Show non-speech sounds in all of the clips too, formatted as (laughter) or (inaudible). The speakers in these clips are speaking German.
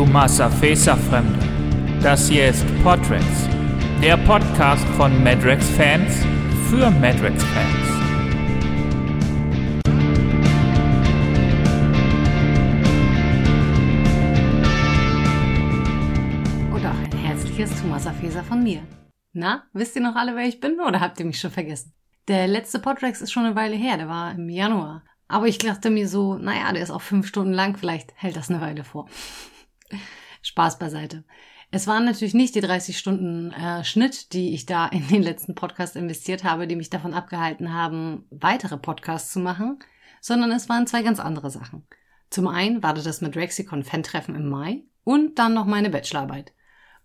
Tomasa Fremde. Das hier ist Podrex, der Podcast von Madrex-Fans für Madrex-Fans. Und auch ein herzliches Tomasa Feser von mir. Na, wisst ihr noch alle, wer ich bin oder habt ihr mich schon vergessen? Der letzte Podrex ist schon eine Weile her, der war im Januar. Aber ich dachte mir so, naja, der ist auch fünf Stunden lang, vielleicht hält das eine Weile vor. Spaß beiseite. Es waren natürlich nicht die 30 Stunden äh, Schnitt, die ich da in den letzten Podcast investiert habe, die mich davon abgehalten haben, weitere Podcasts zu machen, sondern es waren zwei ganz andere Sachen. Zum einen war das mit Rexicon Fan-Treffen im Mai und dann noch meine Bachelorarbeit.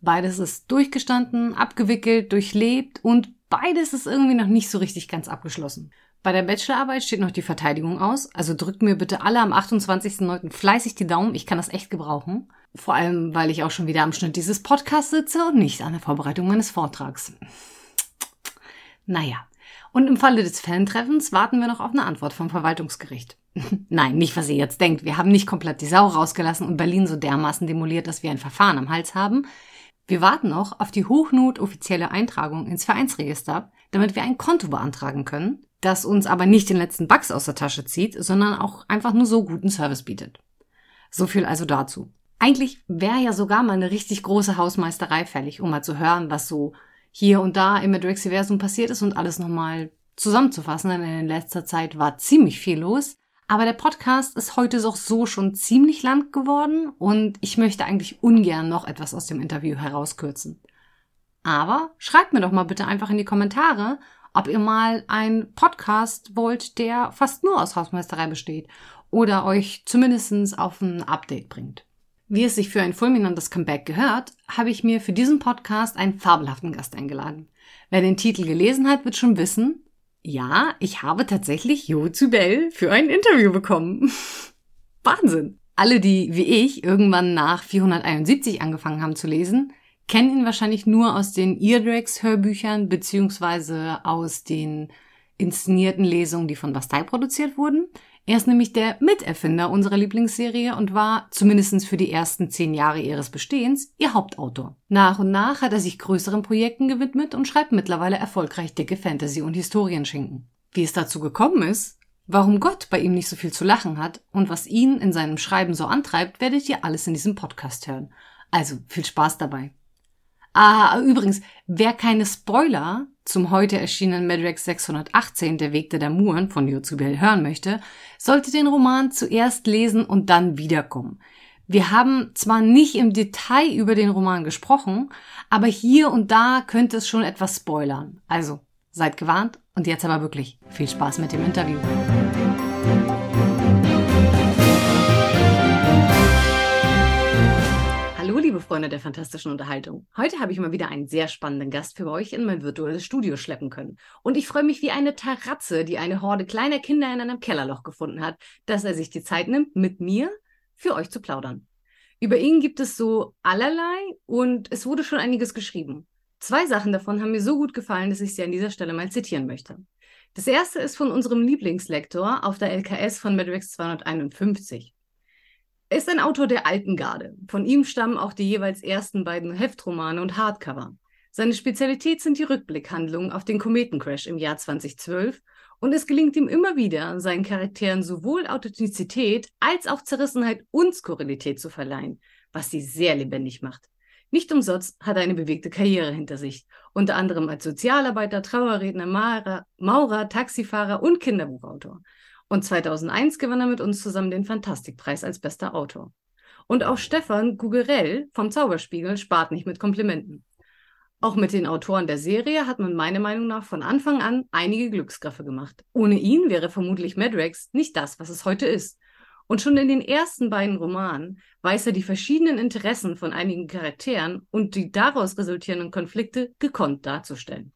Beides ist durchgestanden, abgewickelt, durchlebt und beides ist irgendwie noch nicht so richtig ganz abgeschlossen. Bei der Bachelorarbeit steht noch die Verteidigung aus, also drückt mir bitte alle am 28.09. fleißig die Daumen, ich kann das echt gebrauchen. Vor allem, weil ich auch schon wieder am Schnitt dieses Podcasts sitze und nicht an der Vorbereitung meines Vortrags. Naja. Und im Falle des Fantreffens warten wir noch auf eine Antwort vom Verwaltungsgericht. (laughs) Nein, nicht, was ihr jetzt denkt. Wir haben nicht komplett die Sau rausgelassen und Berlin so dermaßen demoliert, dass wir ein Verfahren am Hals haben. Wir warten noch auf die hochnotoffizielle Eintragung ins Vereinsregister, damit wir ein Konto beantragen können, das uns aber nicht den letzten Bugs aus der Tasche zieht, sondern auch einfach nur so guten Service bietet. So viel also dazu. Eigentlich wäre ja sogar mal eine richtig große Hausmeisterei fällig, um mal zu hören, was so hier und da im Madrixiversum passiert ist und alles nochmal zusammenzufassen, denn in letzter Zeit war ziemlich viel los. Aber der Podcast ist heute auch so schon ziemlich lang geworden und ich möchte eigentlich ungern noch etwas aus dem Interview herauskürzen. Aber schreibt mir doch mal bitte einfach in die Kommentare, ob ihr mal einen Podcast wollt, der fast nur aus Hausmeisterei besteht oder euch zumindestens auf ein Update bringt. Wie es sich für ein fulminantes Comeback gehört, habe ich mir für diesen Podcast einen fabelhaften Gast eingeladen. Wer den Titel gelesen hat, wird schon wissen, ja, ich habe tatsächlich Jo Zubel für ein Interview bekommen. (laughs) Wahnsinn! Alle, die wie ich irgendwann nach 471 angefangen haben zu lesen, kennen ihn wahrscheinlich nur aus den Eardrex-Hörbüchern beziehungsweise aus den inszenierten Lesungen, die von Bastei produziert wurden. Er ist nämlich der Miterfinder unserer Lieblingsserie und war, zumindest für die ersten zehn Jahre ihres Bestehens, ihr Hauptautor. Nach und nach hat er sich größeren Projekten gewidmet und schreibt mittlerweile erfolgreich dicke Fantasy- und Historienschinken. Wie es dazu gekommen ist, warum Gott bei ihm nicht so viel zu lachen hat und was ihn in seinem Schreiben so antreibt, werdet ihr alles in diesem Podcast hören. Also viel Spaß dabei. Ah, übrigens, wer keine Spoiler zum heute erschienenen Madrex 618, Der Weg der Damuren von Yozubel hören möchte, sollte den Roman zuerst lesen und dann wiederkommen. Wir haben zwar nicht im Detail über den Roman gesprochen, aber hier und da könnte es schon etwas spoilern. Also, seid gewarnt und jetzt aber wirklich viel Spaß mit dem Interview. Freunde der fantastischen Unterhaltung. Heute habe ich mal wieder einen sehr spannenden Gast für euch in mein virtuelles Studio schleppen können. Und ich freue mich wie eine Taratze, die eine Horde kleiner Kinder in einem Kellerloch gefunden hat, dass er sich die Zeit nimmt, mit mir für euch zu plaudern. Über ihn gibt es so allerlei und es wurde schon einiges geschrieben. Zwei Sachen davon haben mir so gut gefallen, dass ich sie an dieser Stelle mal zitieren möchte. Das erste ist von unserem Lieblingslektor auf der LKS von Medrix 251. Er ist ein Autor der alten Garde. Von ihm stammen auch die jeweils ersten beiden Heftromane und Hardcover. Seine Spezialität sind die Rückblickhandlungen auf den Kometencrash im Jahr 2012 und es gelingt ihm immer wieder, seinen Charakteren sowohl Authentizität als auch Zerrissenheit und Skurrilität zu verleihen, was sie sehr lebendig macht. Nicht umsonst hat er eine bewegte Karriere hinter sich, unter anderem als Sozialarbeiter, Trauerredner, Maurer, Maurer Taxifahrer und Kinderbuchautor. Und 2001 gewann er mit uns zusammen den Fantastikpreis als bester Autor. Und auch Stefan Gugerell vom Zauberspiegel spart nicht mit Komplimenten. Auch mit den Autoren der Serie hat man meiner Meinung nach von Anfang an einige Glücksgriffe gemacht. Ohne ihn wäre vermutlich Madrex nicht das, was es heute ist. Und schon in den ersten beiden Romanen weiß er die verschiedenen Interessen von einigen Charakteren und die daraus resultierenden Konflikte gekonnt darzustellen.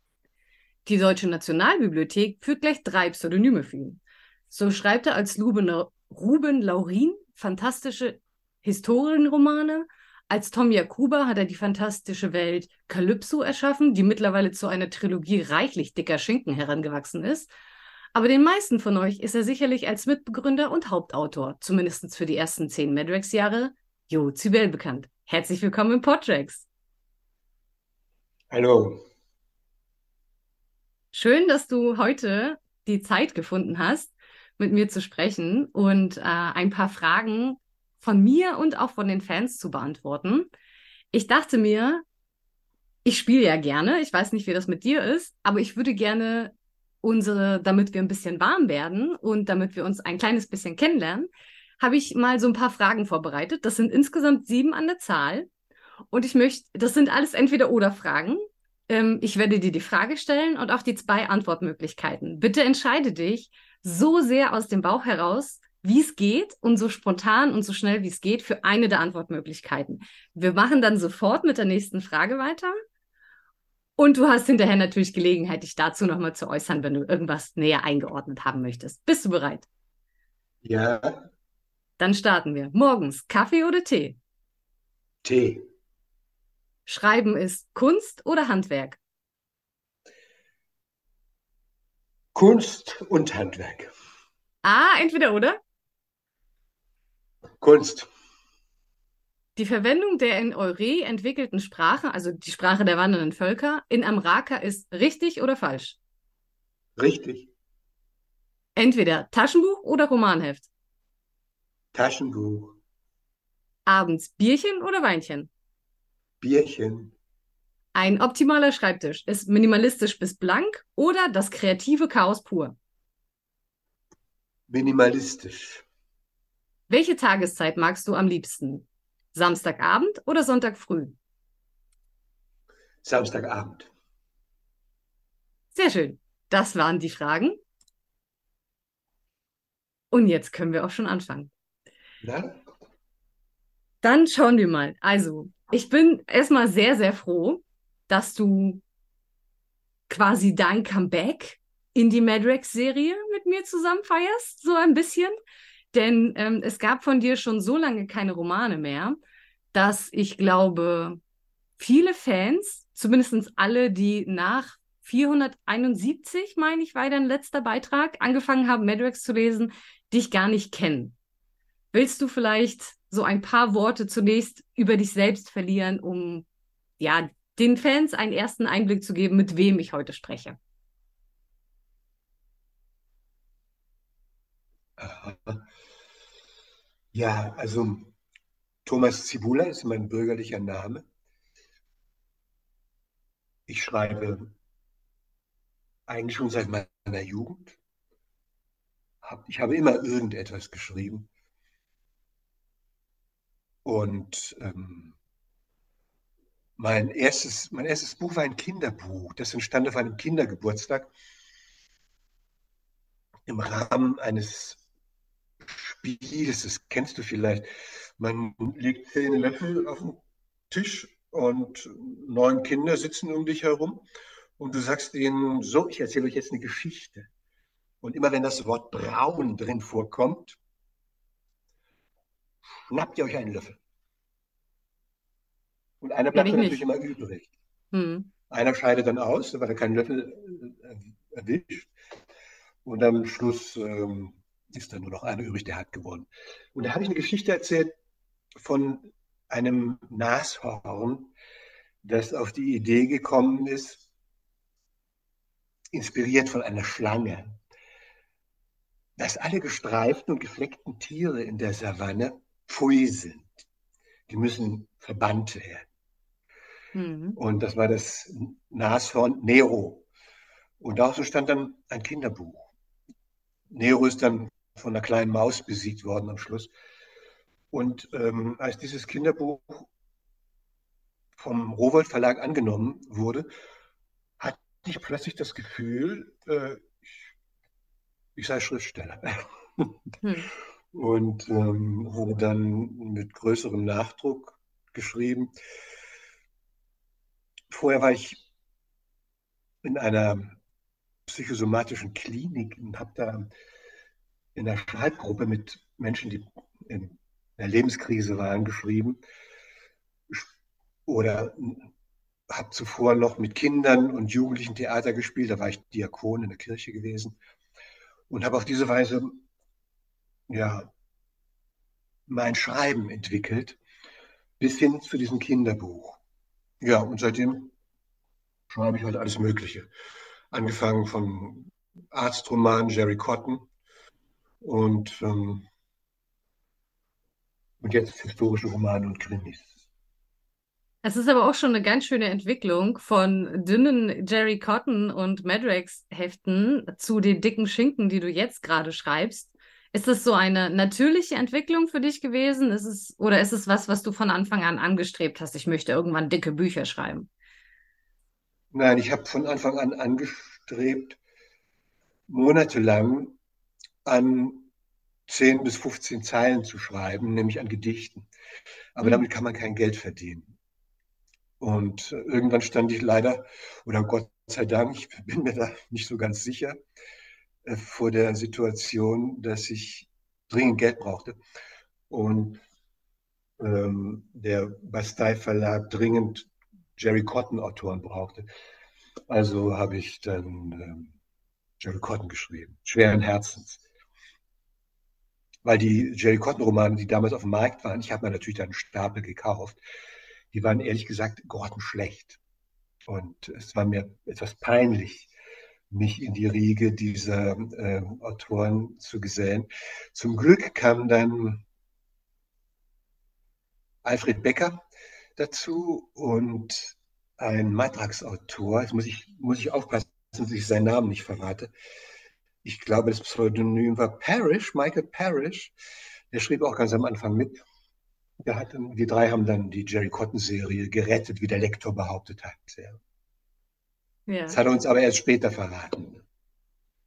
Die Deutsche Nationalbibliothek führt gleich drei Pseudonyme für ihn. So schreibt er als Ruben Laurin fantastische Historienromane. Als Tom Jakuba hat er die fantastische Welt Calypso erschaffen, die mittlerweile zu einer Trilogie reichlich dicker Schinken herangewachsen ist. Aber den meisten von euch ist er sicherlich als Mitbegründer und Hauptautor, zumindest für die ersten zehn Madrex-Jahre, Jo Zybel bekannt. Herzlich willkommen im Podtracks. Hallo. Schön, dass du heute die Zeit gefunden hast, mit mir zu sprechen und äh, ein paar Fragen von mir und auch von den Fans zu beantworten. Ich dachte mir, ich spiele ja gerne, ich weiß nicht, wie das mit dir ist, aber ich würde gerne unsere, damit wir ein bisschen warm werden und damit wir uns ein kleines bisschen kennenlernen, habe ich mal so ein paar Fragen vorbereitet. Das sind insgesamt sieben an der Zahl. Und ich möchte, das sind alles entweder oder Fragen. Ähm, ich werde dir die Frage stellen und auch die zwei Antwortmöglichkeiten. Bitte entscheide dich so sehr aus dem Bauch heraus, wie es geht und so spontan und so schnell wie es geht für eine der Antwortmöglichkeiten. Wir machen dann sofort mit der nächsten Frage weiter. Und du hast hinterher natürlich Gelegenheit, dich dazu nochmal zu äußern, wenn du irgendwas näher eingeordnet haben möchtest. Bist du bereit? Ja. Dann starten wir. Morgens Kaffee oder Tee? Tee. Schreiben ist Kunst oder Handwerk? Kunst und Handwerk. Ah, entweder oder? Kunst. Die Verwendung der in Eure entwickelten Sprache, also die Sprache der wandernden Völker, in Amraka ist richtig oder falsch? Richtig. Entweder Taschenbuch oder Romanheft. Taschenbuch. Abends Bierchen oder Weinchen. Bierchen. Ein optimaler Schreibtisch ist minimalistisch bis blank oder das kreative Chaos pur. Minimalistisch. Welche Tageszeit magst du am liebsten? Samstagabend oder Sonntag früh? Samstagabend. Sehr schön. Das waren die Fragen. Und jetzt können wir auch schon anfangen. Na? Dann schauen wir mal. Also, ich bin erstmal sehr, sehr froh, dass du quasi dein Comeback in die Madrex-Serie mit mir zusammen feierst, so ein bisschen. Denn ähm, es gab von dir schon so lange keine Romane mehr, dass ich glaube, viele Fans, zumindest alle, die nach 471, meine ich, war dein letzter Beitrag, angefangen haben, Madrex zu lesen, dich gar nicht kennen. Willst du vielleicht so ein paar Worte zunächst über dich selbst verlieren, um ja den Fans einen ersten Einblick zu geben, mit wem ich heute spreche? Ja, also Thomas Zibula ist mein bürgerlicher Name. Ich schreibe eigentlich schon seit meiner Jugend. Ich habe immer irgendetwas geschrieben. Und ähm, mein, erstes, mein erstes Buch war ein Kinderbuch. Das entstand auf einem Kindergeburtstag im Rahmen eines Spiels. Das kennst du vielleicht. Man legt zehn Löffel auf den Tisch und neun Kinder sitzen um dich herum. Und du sagst ihnen, so, ich erzähle euch jetzt eine Geschichte. Und immer wenn das Wort braun drin vorkommt, schnappt ihr euch einen Löffel. Und einer bleibt natürlich nicht. immer übrig. Hm. Einer scheidet dann aus, weil er keinen Löffel äh, erwischt. Und am Schluss ähm, ist dann nur noch einer übrig, der hat gewonnen. Und da habe ich eine Geschichte erzählt von einem Nashorn, das auf die Idee gekommen ist, inspiriert von einer Schlange, dass alle gestreiften und gefleckten Tiere in der Savanne pfui sind. Die müssen verbannt werden. Mhm. Und das war das Nashorn Nero. Und daraus stand dann ein Kinderbuch. Nero ist dann von einer kleinen Maus besiegt worden am Schluss. Und ähm, als dieses Kinderbuch vom Rowold Verlag angenommen wurde, hatte ich plötzlich das Gefühl, äh, ich, ich, sei Schriftsteller. (laughs) Hm. Und ähm, wurde dann mit größerem Nachdruck geschrieben. Vorher war ich in einer psychosomatischen Klinik und habe da in der Schreibgruppe mit Menschen, die in der Lebenskrise waren, geschrieben. Oder habe zuvor noch mit Kindern und Jugendlichen Theater gespielt. Da war ich Diakon in der Kirche gewesen und habe auf diese Weise ja mein Schreiben entwickelt. bis hin zu diesem Kinderbuch. Ja, und seitdem schreibe ich halt alles Mögliche. Angefangen von Arztroman Jerry Cotton und, ähm, und jetzt historische Romane und Krimis. Es ist aber auch schon eine ganz schöne Entwicklung von dünnen Jerry Cotton und Madrax Heften zu den dicken Schinken, die du jetzt gerade schreibst. Ist das so eine natürliche Entwicklung für dich gewesen? Ist es, oder ist es was, was du von Anfang an angestrebt hast? Ich möchte irgendwann dicke Bücher schreiben. Nein, ich habe von Anfang an angestrebt, monatelang an 10 bis 15 Zeilen zu schreiben, nämlich an Gedichten. Aber mhm. damit kann man kein Geld verdienen. Und irgendwann stand ich leider, oder Gott sei Dank, ich (laughs) bin mir da nicht so ganz sicher, äh, vor der Situation, dass ich dringend Geld brauchte und ähm, der Bastei Verlag dringend Jerry Cotton Autoren brauchte. Also habe ich dann ähm, Jerry Cotton geschrieben, schweren Herzens. Weil die Jerry Cotton Romane, die damals auf dem Markt waren, ich habe mir natürlich dann einen Stapel gekauft, die waren ehrlich gesagt grottenschlecht. Und es war mir etwas peinlich, mich in die Riege dieser äh, Autoren zu gesellen. Zum Glück kam dann Alfred Becker dazu und ein Matrax-Autor, jetzt muss ich, muss ich aufpassen, dass ich seinen Namen nicht verrate. Ich glaube, das Pseudonym war Parrish, Michael Parrish. Der schrieb auch ganz am Anfang mit. Hat, die drei haben dann die Jerry Cotton-Serie gerettet, wie der Lektor behauptet hat. Ja. Das hat er uns aber erst später verraten.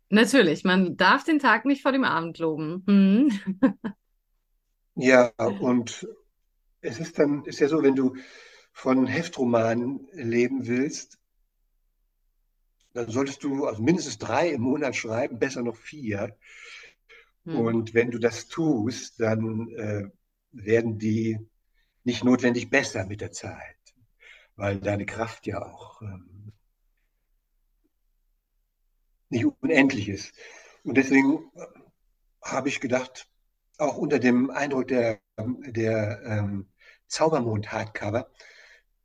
Natürlich, man darf den Tag nicht vor dem Abend loben. Hm. (laughs) ja, und es ist dann, ist ja so, wenn du von Heftromanen leben willst, dann solltest du also mindestens drei im Monat schreiben, besser noch vier. Hm. Und wenn du das tust, dann äh, werden die nicht notwendig besser mit der Zeit, weil deine Kraft ja auch ähm, nicht unendlich ist. Und deswegen habe ich gedacht, auch unter dem Eindruck der, der ähm, Zaubermond-Hardcover,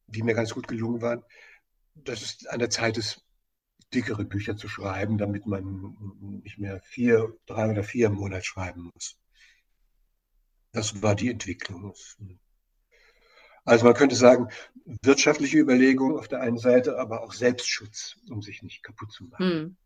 die mir ganz gut gelungen waren, dass es an der Zeit ist, dickere Bücher zu schreiben, damit man nicht mehr vier, drei oder vier im Monat schreiben muss. Das war die Entwicklung. Also man könnte sagen, wirtschaftliche Überlegung auf der einen Seite, aber auch Selbstschutz, um sich nicht kaputt zu machen. Hm.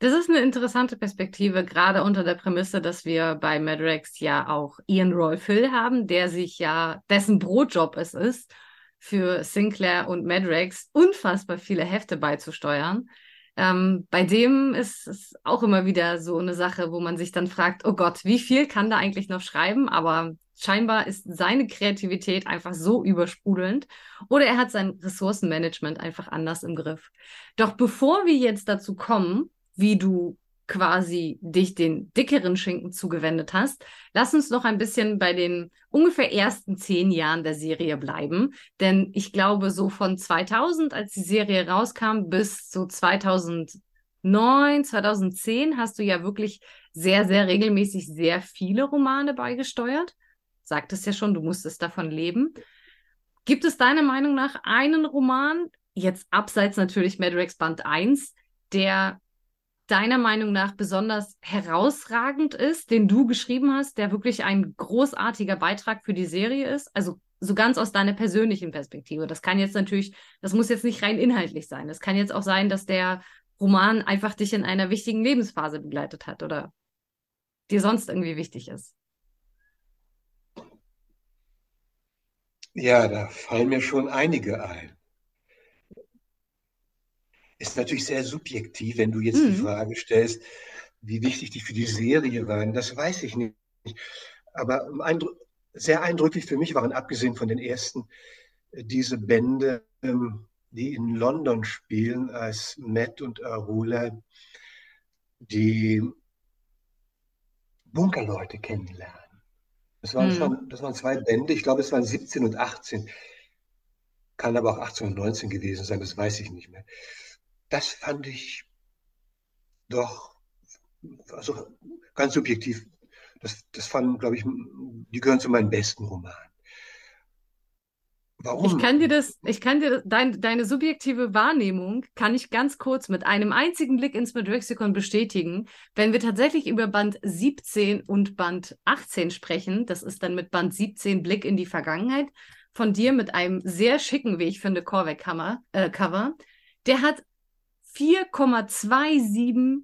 Das ist eine interessante Perspektive, gerade unter der Prämisse, dass wir bei Madrex ja auch Ian Roy Phil haben, der sich ja, dessen Brotjob es ist, für Sinclair und Madrex unfassbar viele Hefte beizusteuern. Ähm, bei dem ist es auch immer wieder so eine Sache, wo man sich dann fragt, oh Gott, wie viel kann da eigentlich noch schreiben? Aber scheinbar ist seine Kreativität einfach so übersprudelnd oder er hat sein Ressourcenmanagement einfach anders im Griff. Doch bevor wir jetzt dazu kommen, wie du quasi dich den dickeren Schinken zugewendet hast. Lass uns noch ein bisschen bei den ungefähr ersten zehn Jahren der Serie bleiben. Denn ich glaube, so von 2000, als die Serie rauskam, bis so 2009, 2010 hast du ja wirklich sehr, sehr regelmäßig sehr viele Romane beigesteuert. Sagtest ja schon, du musstest davon leben. Gibt es deiner Meinung nach einen Roman, jetzt abseits natürlich Madrex Band 1, der deiner Meinung nach besonders herausragend ist, den du geschrieben hast, der wirklich ein großartiger Beitrag für die Serie ist? Also so ganz aus deiner persönlichen Perspektive. Das kann jetzt natürlich, das muss jetzt nicht rein inhaltlich sein. Das kann jetzt auch sein, dass der Roman einfach dich in einer wichtigen Lebensphase begleitet hat oder dir sonst irgendwie wichtig ist. Ja, da fallen mir schon einige ein ist natürlich sehr subjektiv, wenn du jetzt mhm. die Frage stellst, wie wichtig die für die Serie waren. Das weiß ich nicht. Aber eindru sehr eindrücklich für mich waren, abgesehen von den ersten, äh, diese Bände, ähm, die in London spielen, als Matt und Arula die Bunkerleute kennenlernen. Das waren, mhm. schon, das waren zwei Bände, ich glaube, es waren 17 und 18. Kann aber auch 18 und 19 gewesen sein, das weiß ich nicht mehr das fand ich doch, also ganz subjektiv, das, das fanden, glaube ich, die gehören zu meinen besten Romanen. Warum? Ich kann dir das, ich kann dir dein, deine subjektive Wahrnehmung kann ich ganz kurz mit einem einzigen Blick ins Madrexikon bestätigen. Wenn wir tatsächlich über Band 17 und Band 18 sprechen, das ist dann mit Band 17 Blick in die Vergangenheit von dir mit einem sehr schicken, wie ich finde, Corvette-Cover, äh. Der hat 4,27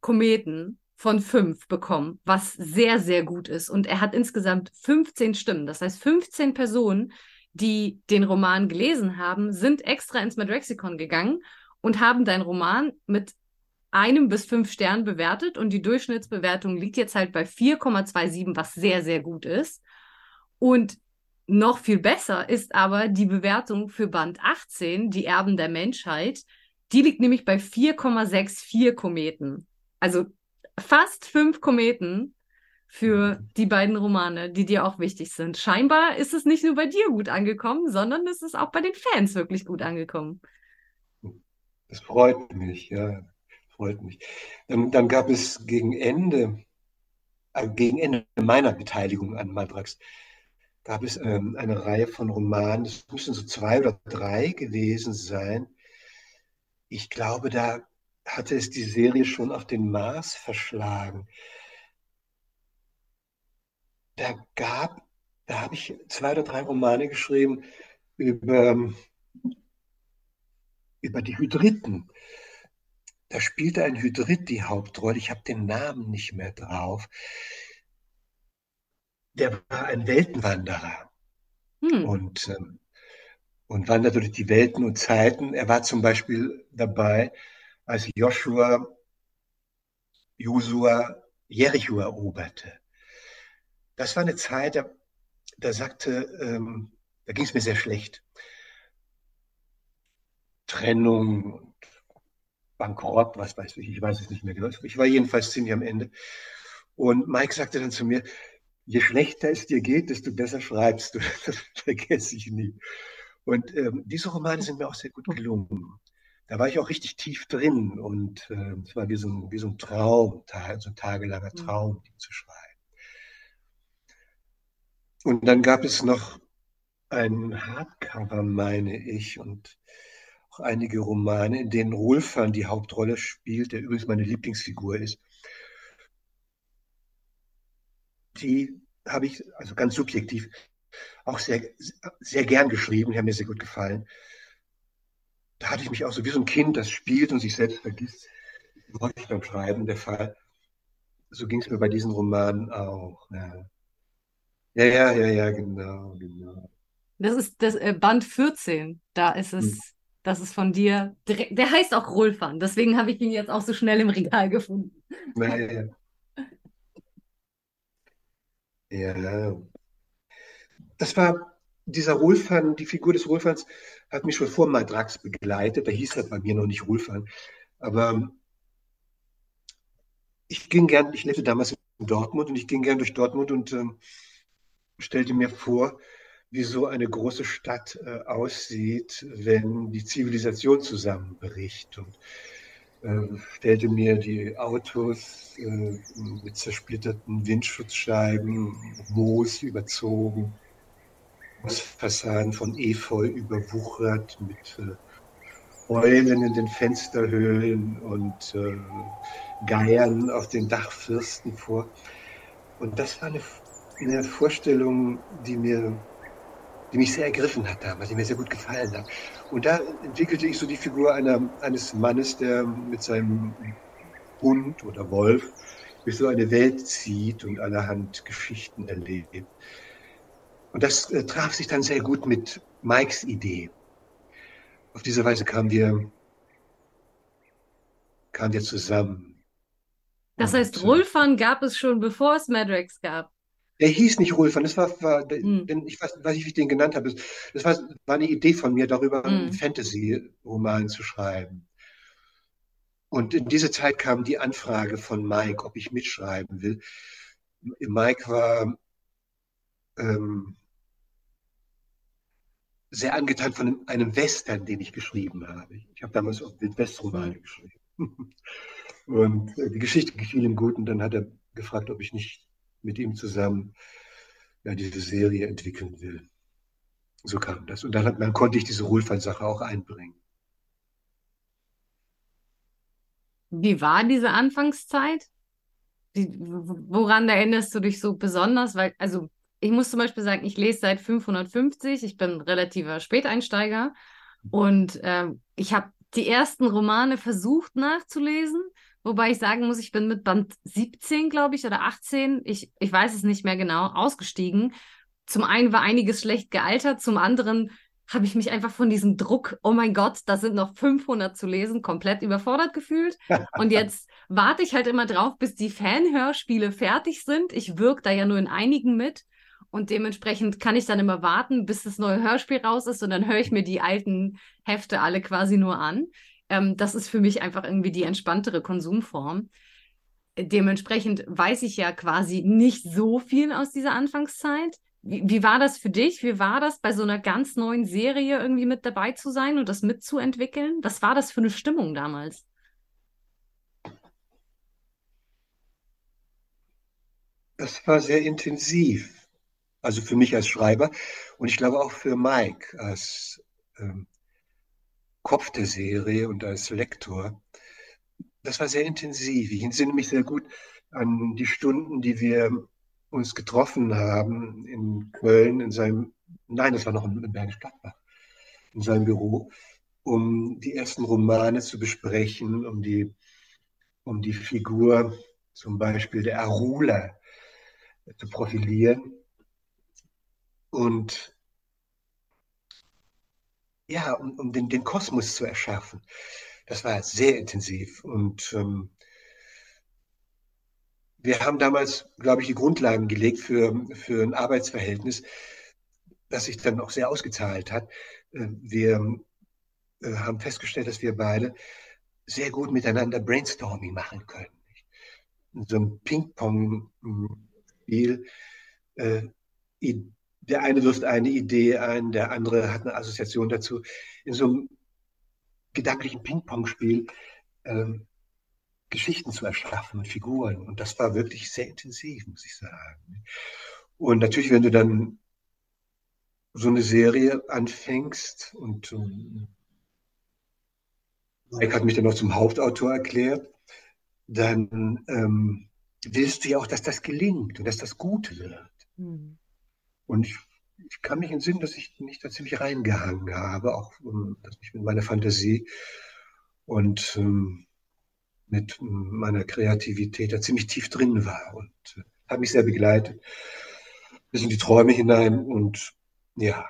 Kometen von 5 bekommen, was sehr, sehr gut ist. Und er hat insgesamt 15 Stimmen. Das heißt, 15 Personen die den Roman gelesen haben, sind extra ins Madrexikon gegangen und haben deinen Roman mit einem bis fünf Sternen bewertet und die Durchschnittsbewertung liegt jetzt halt bei 4,27, was sehr, sehr gut ist. Und noch viel besser ist aber die Bewertung für Band 18, die Erben der Menschheit. Die liegt nämlich bei 4,64 Kometen. Also fast fünf Kometen für die beiden Romane, die dir auch wichtig sind. Scheinbar ist es nicht nur bei dir gut angekommen, sondern es ist auch bei den Fans wirklich gut angekommen. Das freut mich, ja, freut mich. Dann, dann gab es gegen Ende, äh, gegen Ende meiner Beteiligung an Madrax, gab es ähm, eine Reihe von Romanen, es müssen so zwei oder drei gewesen sein. Ich glaube, da hatte es die Serie schon auf den Mars verschlagen da gab, da habe ich zwei oder drei Romane geschrieben über, über die Hydriten. Da spielte ein Hydrit die Hauptrolle. Ich habe den Namen nicht mehr drauf. Der war ein Weltenwanderer hm. und, ähm, und wanderte durch die Welten und Zeiten. Er war zum Beispiel dabei, als Joshua, Josua Jericho eroberte das war eine Zeit, da, da sagte, ähm, da ging es mir sehr schlecht. Trennung, Bankrott, was weiß ich, ich weiß es nicht mehr genau. Ich war jedenfalls ziemlich am Ende. Und Mike sagte dann zu mir, je schlechter es dir geht, desto besser schreibst du. (laughs) Das vergesse ich nie. Und ähm, diese Romane sind mir auch sehr gut gelungen. Da war ich auch richtig tief drin und äh, es war wie so ein, wie so ein Traum, so ein tagelanger mhm. Traum, die zu schreiben. Und dann gab es noch ein Hardcover, meine ich, und auch einige Romane, in denen Rolfan die Hauptrolle spielt, der übrigens meine Lieblingsfigur ist. Die habe ich, also ganz subjektiv, auch sehr, sehr gern geschrieben, die haben mir sehr gut gefallen. Da hatte ich mich auch so wie so ein Kind, das spielt und sich selbst vergisst, häufig beim Schreiben der Fall. So ging es mir bei diesen Romanen auch. Ja. Ja, ja, ja, ja, genau, genau. Das ist das äh, Band 14. Da ist es, hm. das ist von dir. Direkt, der heißt auch Rolfan, deswegen habe ich ihn jetzt auch so schnell im Regal gefunden. Ja, ja. ja. Das war dieser Rolfan, die Figur des Rolfans hat mich schon vor Madrax begleitet. Da hieß er bei mir noch nicht Rolfan. Aber ich ging gern, ich lebte damals in Dortmund und ich ging gern durch Dortmund und ähm, stellte mir vor, wie so eine große Stadt äh, aussieht, wenn die Zivilisation zusammenbricht. Und äh, stellte mir die Autos äh, mit zersplitterten Windschutzscheiben, Moos überzogen, Fassaden von Efeu überwuchert, mit äh, Eulen in den Fensterhöhlen und äh, Geiern auf den Dachfirsten vor. Und das war eine eine Vorstellung, die mir, die mich sehr ergriffen hat damals, die mir sehr gut gefallen hat. Und da entwickelte ich so die Figur einer, eines Mannes, der mit seinem Hund oder Wolf durch so eine Welt zieht und allerhand Geschichten erlebt. Und das äh, traf sich dann sehr gut mit Mikes Idee. Auf diese Weise kamen wir, kamen wir zusammen. Das heißt, Rolfan gab es schon, bevor es Madrex gab. Der hieß nicht Rolfan, das war, war hm. ich weiß, weiß nicht, wie ich den genannt habe. Das war, war eine Idee von mir, darüber hm. einen Fantasy-Roman zu schreiben. Und in diese Zeit kam die Anfrage von Mike, ob ich mitschreiben will. Mike war ähm, sehr angetan von einem Western, den ich geschrieben habe. Ich habe damals auch Wildwest-Romane hm. geschrieben. (laughs) Und äh, die Geschichte gefiel ihm gut und dann hat er gefragt, ob ich nicht mit ihm zusammen ja, diese Serie entwickeln will. So kam das. Und dann, hat, dann konnte ich diese Wohlfahrtssache auch einbringen. Wie war diese Anfangszeit? Wie, woran erinnerst du dich so besonders? Weil, also ich muss zum Beispiel sagen, ich lese seit 550, ich bin relativer Späteinsteiger und äh, ich habe die ersten Romane versucht nachzulesen, wobei ich sagen muss, ich bin mit Band 17, glaube ich, oder 18, ich, ich weiß es nicht mehr genau, ausgestiegen. Zum einen war einiges schlecht gealtert, zum anderen habe ich mich einfach von diesem Druck, oh mein Gott, da sind noch 500 zu lesen, komplett überfordert gefühlt. Und (laughs) jetzt warte ich halt immer drauf, bis die Fanhörspiele fertig sind. Ich wirke da ja nur in einigen mit. Und dementsprechend kann ich dann immer warten, bis das neue Hörspiel raus ist und dann höre ich mir die alten Hefte alle quasi nur an. Ähm, das ist für mich einfach irgendwie die entspanntere Konsumform. Dementsprechend weiß ich ja quasi nicht so viel aus dieser Anfangszeit. Wie, wie war das für dich? Wie war das, bei so einer ganz neuen Serie irgendwie mit dabei zu sein und das mitzuentwickeln? Was war das für eine Stimmung damals? Das war sehr intensiv also für mich als Schreiber und ich glaube auch für Mike als ähm, Kopf der Serie und als Lektor. Das war sehr intensiv. Ich entsinne mich sehr gut an die Stunden, die wir uns getroffen haben in Köln, in seinem, nein, das war noch in Bergisch Gladbach, in seinem Büro, um die ersten Romane zu besprechen, um die, um die Figur zum Beispiel der Arula zu profilieren. Und ja, um, um den, den Kosmos zu erschaffen. Das war sehr intensiv. Und ähm, wir haben damals, glaube ich, die Grundlagen gelegt für, für ein Arbeitsverhältnis, das sich dann auch sehr ausgezahlt hat. Äh, wir äh, haben festgestellt, dass wir beide sehr gut miteinander Brainstorming machen können. So ein Ping-Pong-Spiel, äh, der eine wirft eine Idee ein, der andere hat eine Assoziation dazu. In so einem gedanklichen Ping-Pong-Spiel ähm, Geschichten zu erschaffen und Figuren. Und das war wirklich sehr intensiv, muss ich sagen. Und natürlich, wenn du dann so eine Serie anfängst und um, Mike hat mich dann noch zum Hauptautor erklärt, dann ähm, willst du ja auch, dass das gelingt und dass das gut wird. Mhm. Und ich, ich kann mich entsinnen, dass ich mich da ziemlich reingehangen habe, auch dass ich mit meiner Fantasie und ähm, mit meiner Kreativität da ziemlich tief drin war und äh, hat mich sehr begleitet bis in die Träume hinein und ja.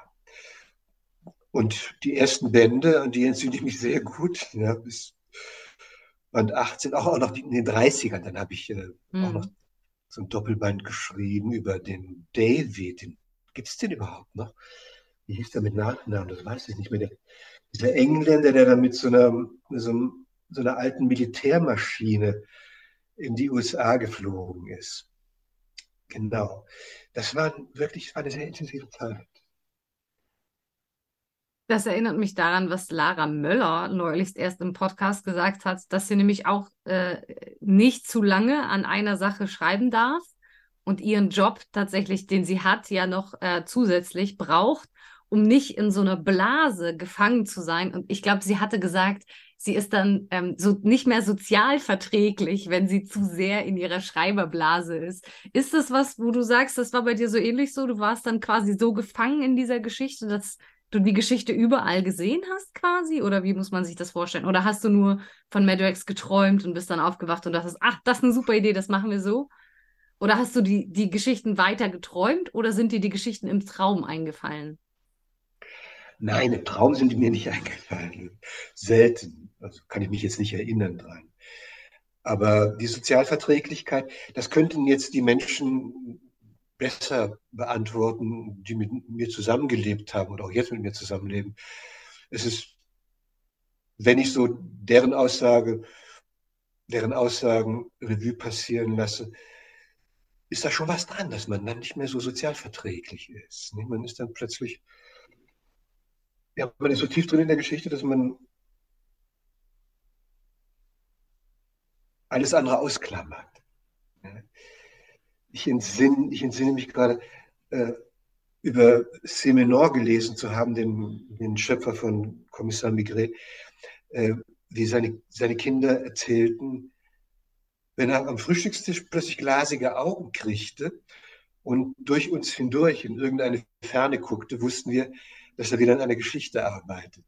Und die ersten Bände, an die entsinne ich mich sehr gut, ja, bis Band 18, auch, auch noch in den 30ern, dann habe ich äh, mhm. auch noch so ein Doppelband geschrieben über den David, den Gibt es den überhaupt noch? Wie hieß der mit Nachnamen? Das weiß ich nicht mehr. Der, dieser Engländer, der dann mit so einer, so, so einer alten Militärmaschine in die USA geflogen ist. Genau. Das war wirklich eine sehr intensive Zeit. Das erinnert mich daran, was Lara Möller neulich erst im Podcast gesagt hat, dass sie nämlich auch äh, nicht zu lange an einer Sache schreiben darf, und ihren Job tatsächlich, den sie hat, ja noch äh, zusätzlich braucht, um nicht in so einer Blase gefangen zu sein. Und ich glaube, sie hatte gesagt, sie ist dann ähm, so nicht mehr sozial verträglich, wenn sie zu sehr in ihrer Schreiberblase ist. Ist das was, wo du sagst, das war bei dir so ähnlich so? Du warst dann quasi so gefangen in dieser Geschichte, dass du die Geschichte überall gesehen hast quasi? Oder wie muss man sich das vorstellen? Oder hast du nur von Madrex geträumt und bist dann aufgewacht und dachtest, ach, das ist eine super Idee, das machen wir so? Oder hast du die, die Geschichten weiter geträumt oder sind dir die Geschichten im Traum eingefallen? Nein, im Traum sind die mir nicht (laughs) eingefallen. Selten. Also kann ich mich jetzt nicht erinnern dran. Aber die Sozialverträglichkeit, das könnten jetzt die Menschen besser beantworten, die mit mir zusammengelebt haben oder auch jetzt mit mir zusammenleben. Es ist, wenn ich so deren Aussage, deren Aussagen Revue passieren lasse, ist da schon was dran, dass man dann nicht mehr so sozialverträglich ist. Man ist dann plötzlich, ja, man ist so tief drin in der Geschichte, dass man alles andere ausklammert. Ich entsinne, ich entsinne mich gerade, äh, über Semenor gelesen zu haben, den, den Schöpfer von Kommissar Migret, äh, wie seine, seine Kinder erzählten, wenn er am Frühstückstisch plötzlich glasige Augen kriegte und durch uns hindurch in irgendeine Ferne guckte, wussten wir, dass er wieder an einer Geschichte arbeitet.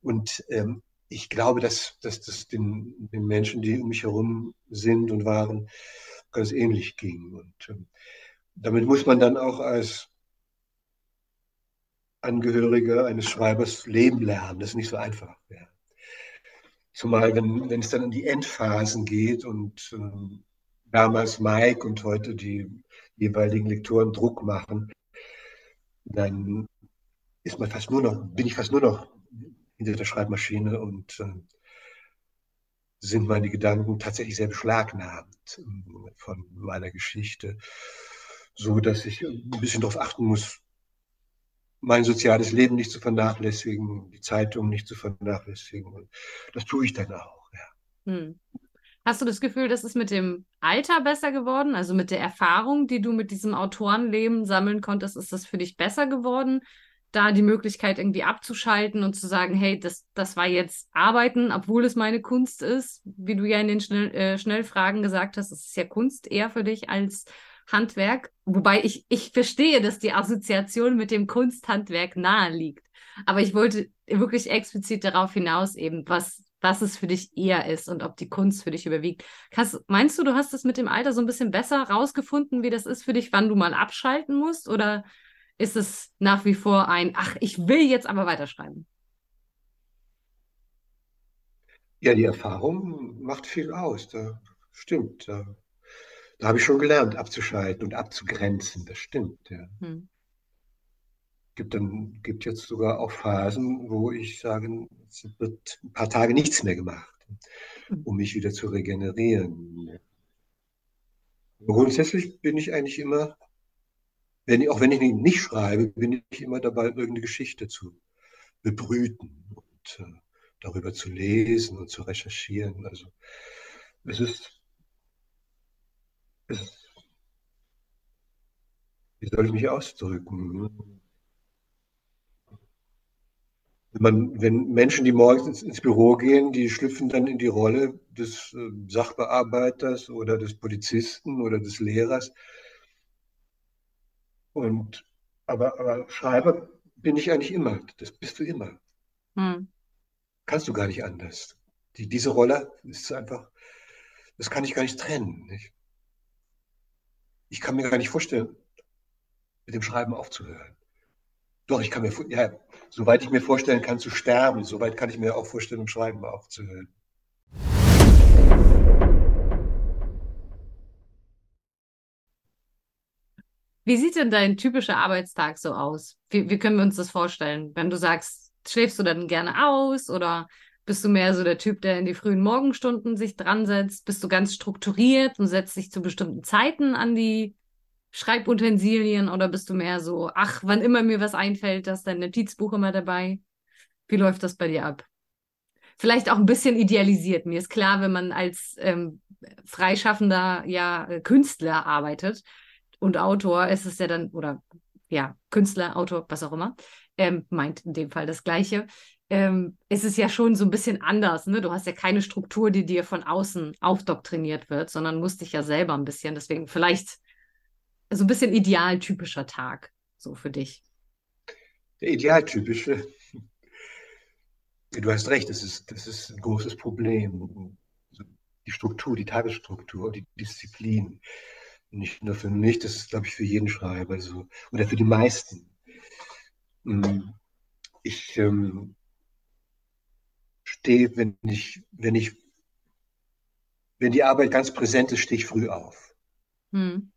Und ähm, ich glaube, dass, dass das den, den Menschen, die um mich herum sind und waren, ganz ähnlich ging. Und ähm, damit muss man dann auch als Angehöriger eines Schreibers leben lernen. Das ist nicht so einfach. Ja. Zumal, wenn, wenn es dann in die Endphasen geht und äh, damals Mike und heute die jeweiligen Lektoren Druck machen, dann ist man fast nur noch, bin ich fast nur noch hinter der Schreibmaschine und äh, sind meine Gedanken tatsächlich sehr beschlagnahmt äh, von meiner Geschichte, so dass ich ein bisschen darauf achten muss, mein soziales Leben nicht zu vernachlässigen, die Zeitung nicht zu vernachlässigen. Und das tue ich dann auch. Ja. Hm. Hast du das Gefühl, das ist mit dem Alter besser geworden? Also mit der Erfahrung, die du mit diesem Autorenleben sammeln konntest, ist das für dich besser geworden? Da die Möglichkeit irgendwie abzuschalten und zu sagen, hey, das, das war jetzt Arbeiten, obwohl es meine Kunst ist. Wie du ja in den Schnell, äh, Schnellfragen gesagt hast, es ist ja Kunst eher für dich als Handwerk, wobei ich, ich verstehe, dass die Assoziation mit dem Kunsthandwerk nahe liegt. Aber ich wollte wirklich explizit darauf hinaus eben, was, was es für dich eher ist und ob die Kunst für dich überwiegt. Hast, meinst du, du hast es mit dem Alter so ein bisschen besser rausgefunden, wie das ist für dich, wann du mal abschalten musst? Oder ist es nach wie vor ein, ach, ich will jetzt aber weiterschreiben? Ja, die Erfahrung macht viel aus. Da stimmt. Da da habe ich schon gelernt, abzuschalten und abzugrenzen. Das stimmt, ja. Hm. Gibt dann, gibt jetzt sogar auch Phasen, wo ich sage, es wird ein paar Tage nichts mehr gemacht, hm. um mich wieder zu regenerieren. Aber grundsätzlich bin ich eigentlich immer, wenn, auch wenn ich nicht schreibe, bin ich immer dabei, irgendeine Geschichte zu bebrüten und äh, darüber zu lesen und zu recherchieren. Also es ist wie soll ich mich ausdrücken? Wenn, man, wenn Menschen, die morgens ins, Büro gehen, die schlüpfen dann in die Rolle des äh, Sachbearbeiters oder des Polizisten oder des Lehrers. Und, aber, aber Schreiber bin ich eigentlich immer. Das bist du immer. Hm. Kannst du gar nicht anders. Die, diese Rolle ist einfach, das kann ich gar nicht trennen. Nicht? Ich kann mir gar nicht vorstellen, mit dem Schreiben aufzuhören. Doch, ich kann mir, ja, soweit ich mir vorstellen kann, zu sterben, soweit kann ich mir auch vorstellen, im Schreiben aufzuhören. Wie sieht denn dein typischer Arbeitstag so aus? Wie, wie können wir uns das vorstellen? Wenn du sagst, schläfst du dann gerne aus oder bist du mehr so der Typ, der in die frühen Morgenstunden sich dran setzt? Bist du ganz strukturiert und setzt dich zu bestimmten Zeiten an die Schreibutensilien oder bist du mehr so, ach, wann immer mir was einfällt, das dein Notizbuch immer dabei? Wie läuft das bei dir ab? Vielleicht auch ein bisschen idealisiert. Mir ist klar, wenn man als ähm, freischaffender ja äh, Künstler arbeitet und Autor, ist es ja dann, oder ja, Künstler, Autor, was auch immer, ähm, meint in dem Fall das Gleiche ähm, ist es ja schon so ein bisschen anders. Ne? Du hast ja keine Struktur, die dir von außen aufdoktriniert wird, sondern musst dich ja selber ein bisschen. Deswegen vielleicht so ein bisschen idealtypischer Tag so für dich. Der idealtypische. Du hast recht, das ist, das ist ein großes Problem. Die Struktur, die Tagesstruktur, die Disziplin. Nicht nur für mich, das ist, glaube ich, für jeden Schreiber so. Oder für die meisten. Hm. Ich ähm, stehe, wenn ich, wenn ich, wenn die Arbeit ganz präsent ist, stehe ich früh auf. Hm.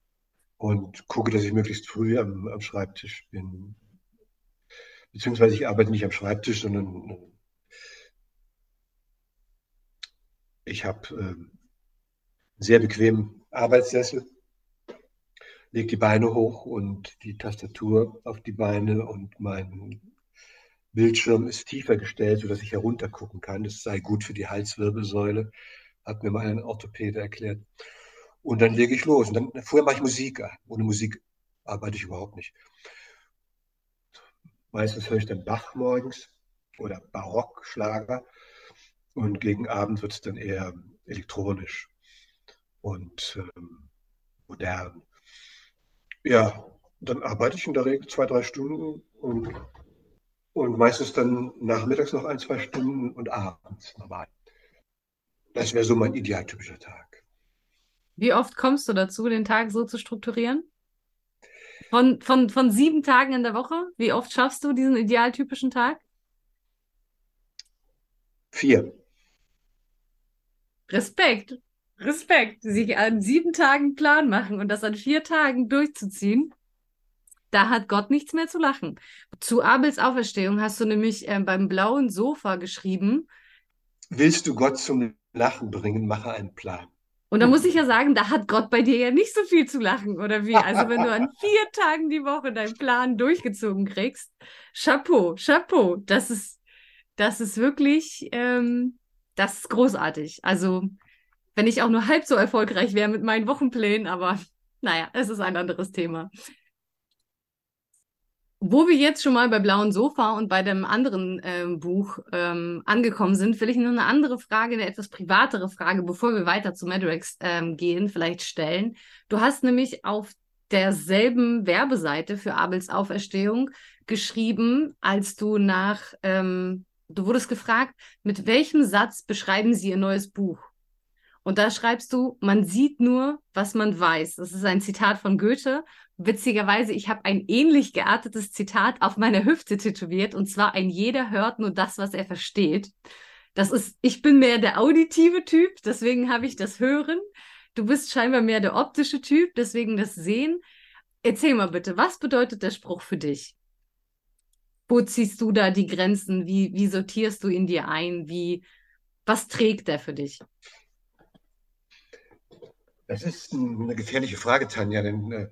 Und gucke, dass ich möglichst früh am, am Schreibtisch bin. Beziehungsweise ich arbeite nicht am Schreibtisch, sondern ich habe äh, einen sehr bequemen Arbeitssessel, lege die Beine hoch und die Tastatur auf die Beine und mein Bildschirm ist tiefer gestellt, sodass ich heruntergucken kann. Das sei gut für die Halswirbelsäule, hat mir mal ein Orthopäde erklärt. Und dann lege ich los. Und dann, vorher mache ich Musik. Ohne Musik arbeite ich überhaupt nicht. Meistens höre ich dann Bach morgens oder Barockschlager und gegen Abend wird es dann eher elektronisch und ähm, modern. Ja, dann arbeite ich in der Regel zwei, drei Stunden und, und meistens dann nachmittags noch ein, zwei Stunden und abends normal. Das wäre so mein idealtypischer Tag. Wie oft kommst du dazu, den Tag so zu strukturieren? Von, von, von sieben Tagen in der Woche, wie oft schaffst du diesen idealtypischen Tag? Vier. Respekt. Respekt. Sich an sieben Tagen Plan machen und das an vier Tagen durchzuziehen. Da hat Gott nichts mehr zu lachen. Zu Abels Auferstehung hast du nämlich äh, beim blauen Sofa geschrieben. Willst du Gott zum Lachen bringen, mache einen Plan. Und da muss ich ja sagen, da hat Gott bei dir ja nicht so viel zu lachen, oder wie? Also wenn du an (laughs) vier Tagen die Woche deinen Plan durchgezogen kriegst, Chapeau, Chapeau. Das ist, das ist wirklich, ähm, das ist großartig. Also wenn ich auch nur halb so erfolgreich wäre mit meinen Wochenplänen, aber naja, es ist ein anderes Thema. Wo wir jetzt schon mal bei Blauen Sofa und bei dem anderen ähm, Buch ähm, angekommen sind, will ich nur eine andere Frage, eine etwas privatere Frage, bevor wir weiter zu Madrex ähm, gehen, vielleicht stellen. Du hast nämlich auf derselben Werbeseite für Abels Auferstehung geschrieben, als du nach, ähm, du wurdest gefragt, mit welchem Satz beschreiben Sie Ihr neues Buch? Und da schreibst du, man sieht nur, was man weiß. Das ist ein Zitat von Goethe. Witzigerweise, ich habe ein ähnlich geartetes Zitat auf meiner Hüfte tätowiert. Und zwar ein jeder hört nur das, was er versteht. Das ist, ich bin mehr der auditive Typ, deswegen habe ich das Hören. Du bist scheinbar mehr der optische Typ, deswegen das Sehen. Erzähl mal bitte, was bedeutet der Spruch für dich? Wo ziehst du da die Grenzen? Wie, wie sortierst du ihn dir ein? Wie, was trägt der für dich? Das ist eine gefährliche Frage, Tanja, denn äh,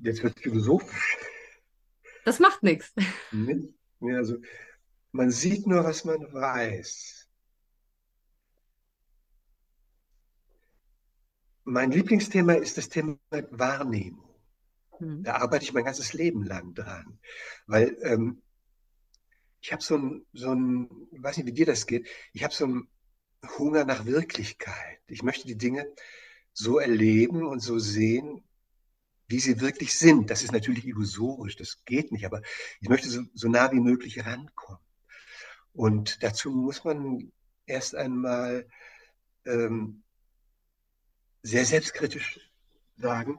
jetzt wird es philosophisch. Das macht nichts. Ja, also, man sieht nur, was man weiß. Mein Lieblingsthema ist das Thema Wahrnehmung. Mhm. Da arbeite ich mein ganzes Leben lang dran. Weil ähm, ich habe so ein, so ein, ich weiß nicht, wie dir das geht, ich habe so einen Hunger nach Wirklichkeit. Ich möchte die Dinge so erleben und so sehen, wie sie wirklich sind. Das ist natürlich illusorisch, das geht nicht, aber ich möchte so, so nah wie möglich rankommen. Und dazu muss man erst einmal ähm, sehr selbstkritisch sagen,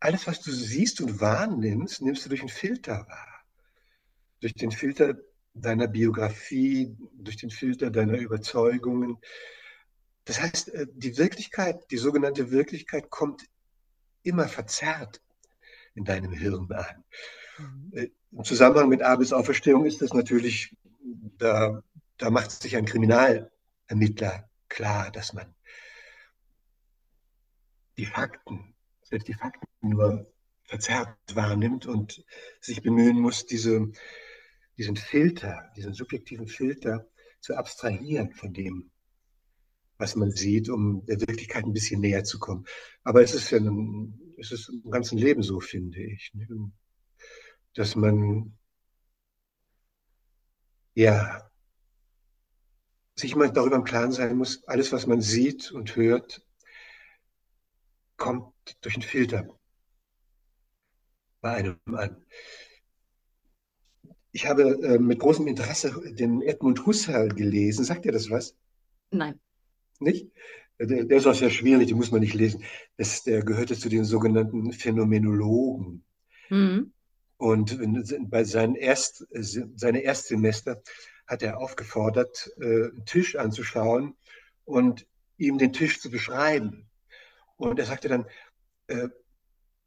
alles, was du siehst und wahrnimmst, nimmst du durch einen Filter wahr. Durch den Filter deiner Biografie, durch den Filter deiner Überzeugungen, das heißt, äh, die Wirklichkeit, die sogenannte Wirklichkeit kommt immer verzerrt in deinem Hirn an. Mhm. Äh, Im Zusammenhang mit Abels Auferstehung ist das natürlich, da, da macht sich ein Kriminalermittler klar, dass man die Fakten, selbst die Fakten nur verzerrt wahrnimmt und sich bemühen muss, diese, diesen Filter, diesen subjektiven Filter zu abstrahieren von dem, was man sieht, um der Wirklichkeit ein bisschen näher zu kommen. Aber es ist ja ein, es ist im ganzen Leben so, finde ich, ne? dass man ja sich mal darüber im Klaren sein muss, alles, was man sieht und hört, kommt durch einen Filter bei einem an. Ich habe äh, mit großem Interesse den Edmund Husserl gelesen. Sagt ihr das was? Nein nicht? Der, der, ist auch sehr schwierig, den muss man nicht lesen. Das, der gehörte zu den sogenannten Phänomenologen. Mhm. Und bei seinen Erst, seine Erstsemester hat er aufgefordert, äh, einen Tisch anzuschauen und ihm den Tisch zu beschreiben. Und er sagte dann, äh,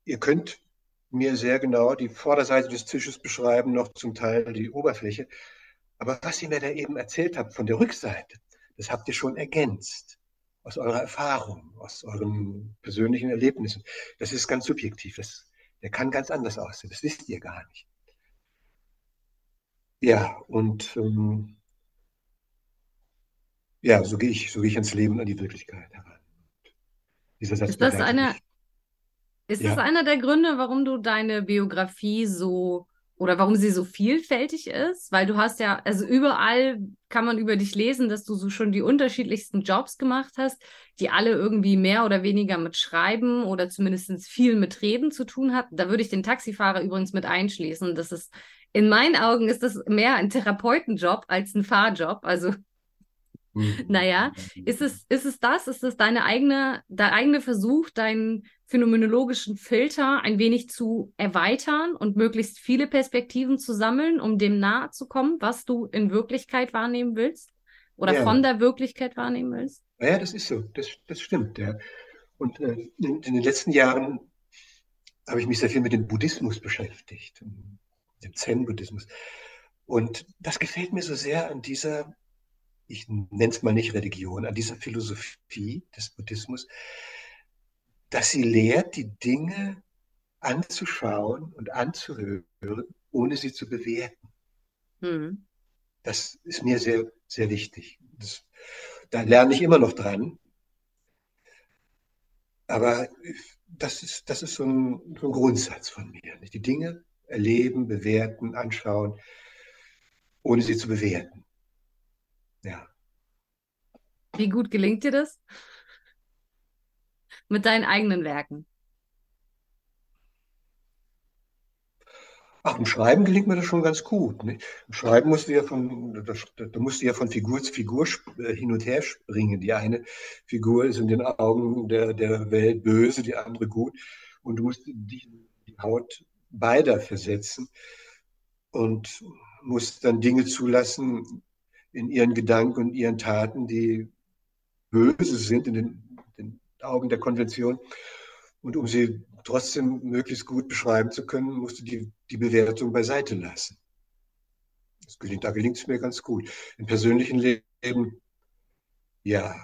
ihr könnt mir sehr genau die Vorderseite des Tisches beschreiben, noch zum Teil die Oberfläche. Aber was ihr mir da eben erzählt habt von der Rückseite, das habt ihr schon ergänzt aus eurer Erfahrung, aus euren persönlichen Erlebnissen. Das ist ganz subjektiv. Das, der kann ganz anders aussehen. Das wisst ihr gar nicht. Ja, und ähm, ja, so gehe ich, so gehe ich ans Leben, an die Wirklichkeit heran. Dieser Satz ist das eine, ist ja. das einer der Gründe, warum du deine Biografie so oder warum sie so vielfältig ist, weil du hast ja, also überall kann man über dich lesen, dass du so schon die unterschiedlichsten Jobs gemacht hast, die alle irgendwie mehr oder weniger mit Schreiben oder zumindest viel mit Reden zu tun hatten. Da würde ich den Taxifahrer übrigens mit einschließen. Das ist, in meinen Augen ist das mehr ein Therapeutenjob als ein Fahrjob. Also Mhm. Naja, ist es, ist es das? Ist es deine eigene, dein eigener Versuch, deinen phänomenologischen Filter ein wenig zu erweitern und möglichst viele Perspektiven zu sammeln, um dem nahe zu kommen, was du in Wirklichkeit wahrnehmen willst? Oder ja. von der Wirklichkeit wahrnehmen willst? Ja, das ist so. Das, das stimmt, ja. Und äh, in, in, den letzten Jahren habe ich mich sehr viel mit dem Buddhismus beschäftigt, dem Zen-Buddhismus. Und das gefällt mir so sehr an dieser ich nenne es mal nicht Religion, an dieser Philosophie des Buddhismus, dass sie lehrt, die Dinge anzuschauen und anzuhören, ohne sie zu bewerten. Mhm. Das ist mir sehr, sehr wichtig. Das, da lerne ich immer noch dran. Aber das ist, das ist so, ein, so ein Grundsatz von mir. Nicht? Die Dinge erleben, bewerten, anschauen, ohne sie zu bewerten. Ja. Wie gut gelingt dir das? Mit deinen eigenen Werken? Ach, im Schreiben gelingt mir das schon ganz gut. Nicht? Im Schreiben musst du ja von, da musst du ja von Figur zu Figur äh, hin und her springen. Die eine Figur ist in den Augen der, der Welt böse, die andere gut. Und du musst die, die Haut beider versetzen und musst dann Dinge zulassen, in ihren Gedanken und ihren Taten, die böse sind in den, den Augen der Konvention. Und um sie trotzdem möglichst gut beschreiben zu können, musst du die, die Bewertung beiseite lassen. Das gelingt, da gelingt es mir ganz gut. Im persönlichen Leben, ja,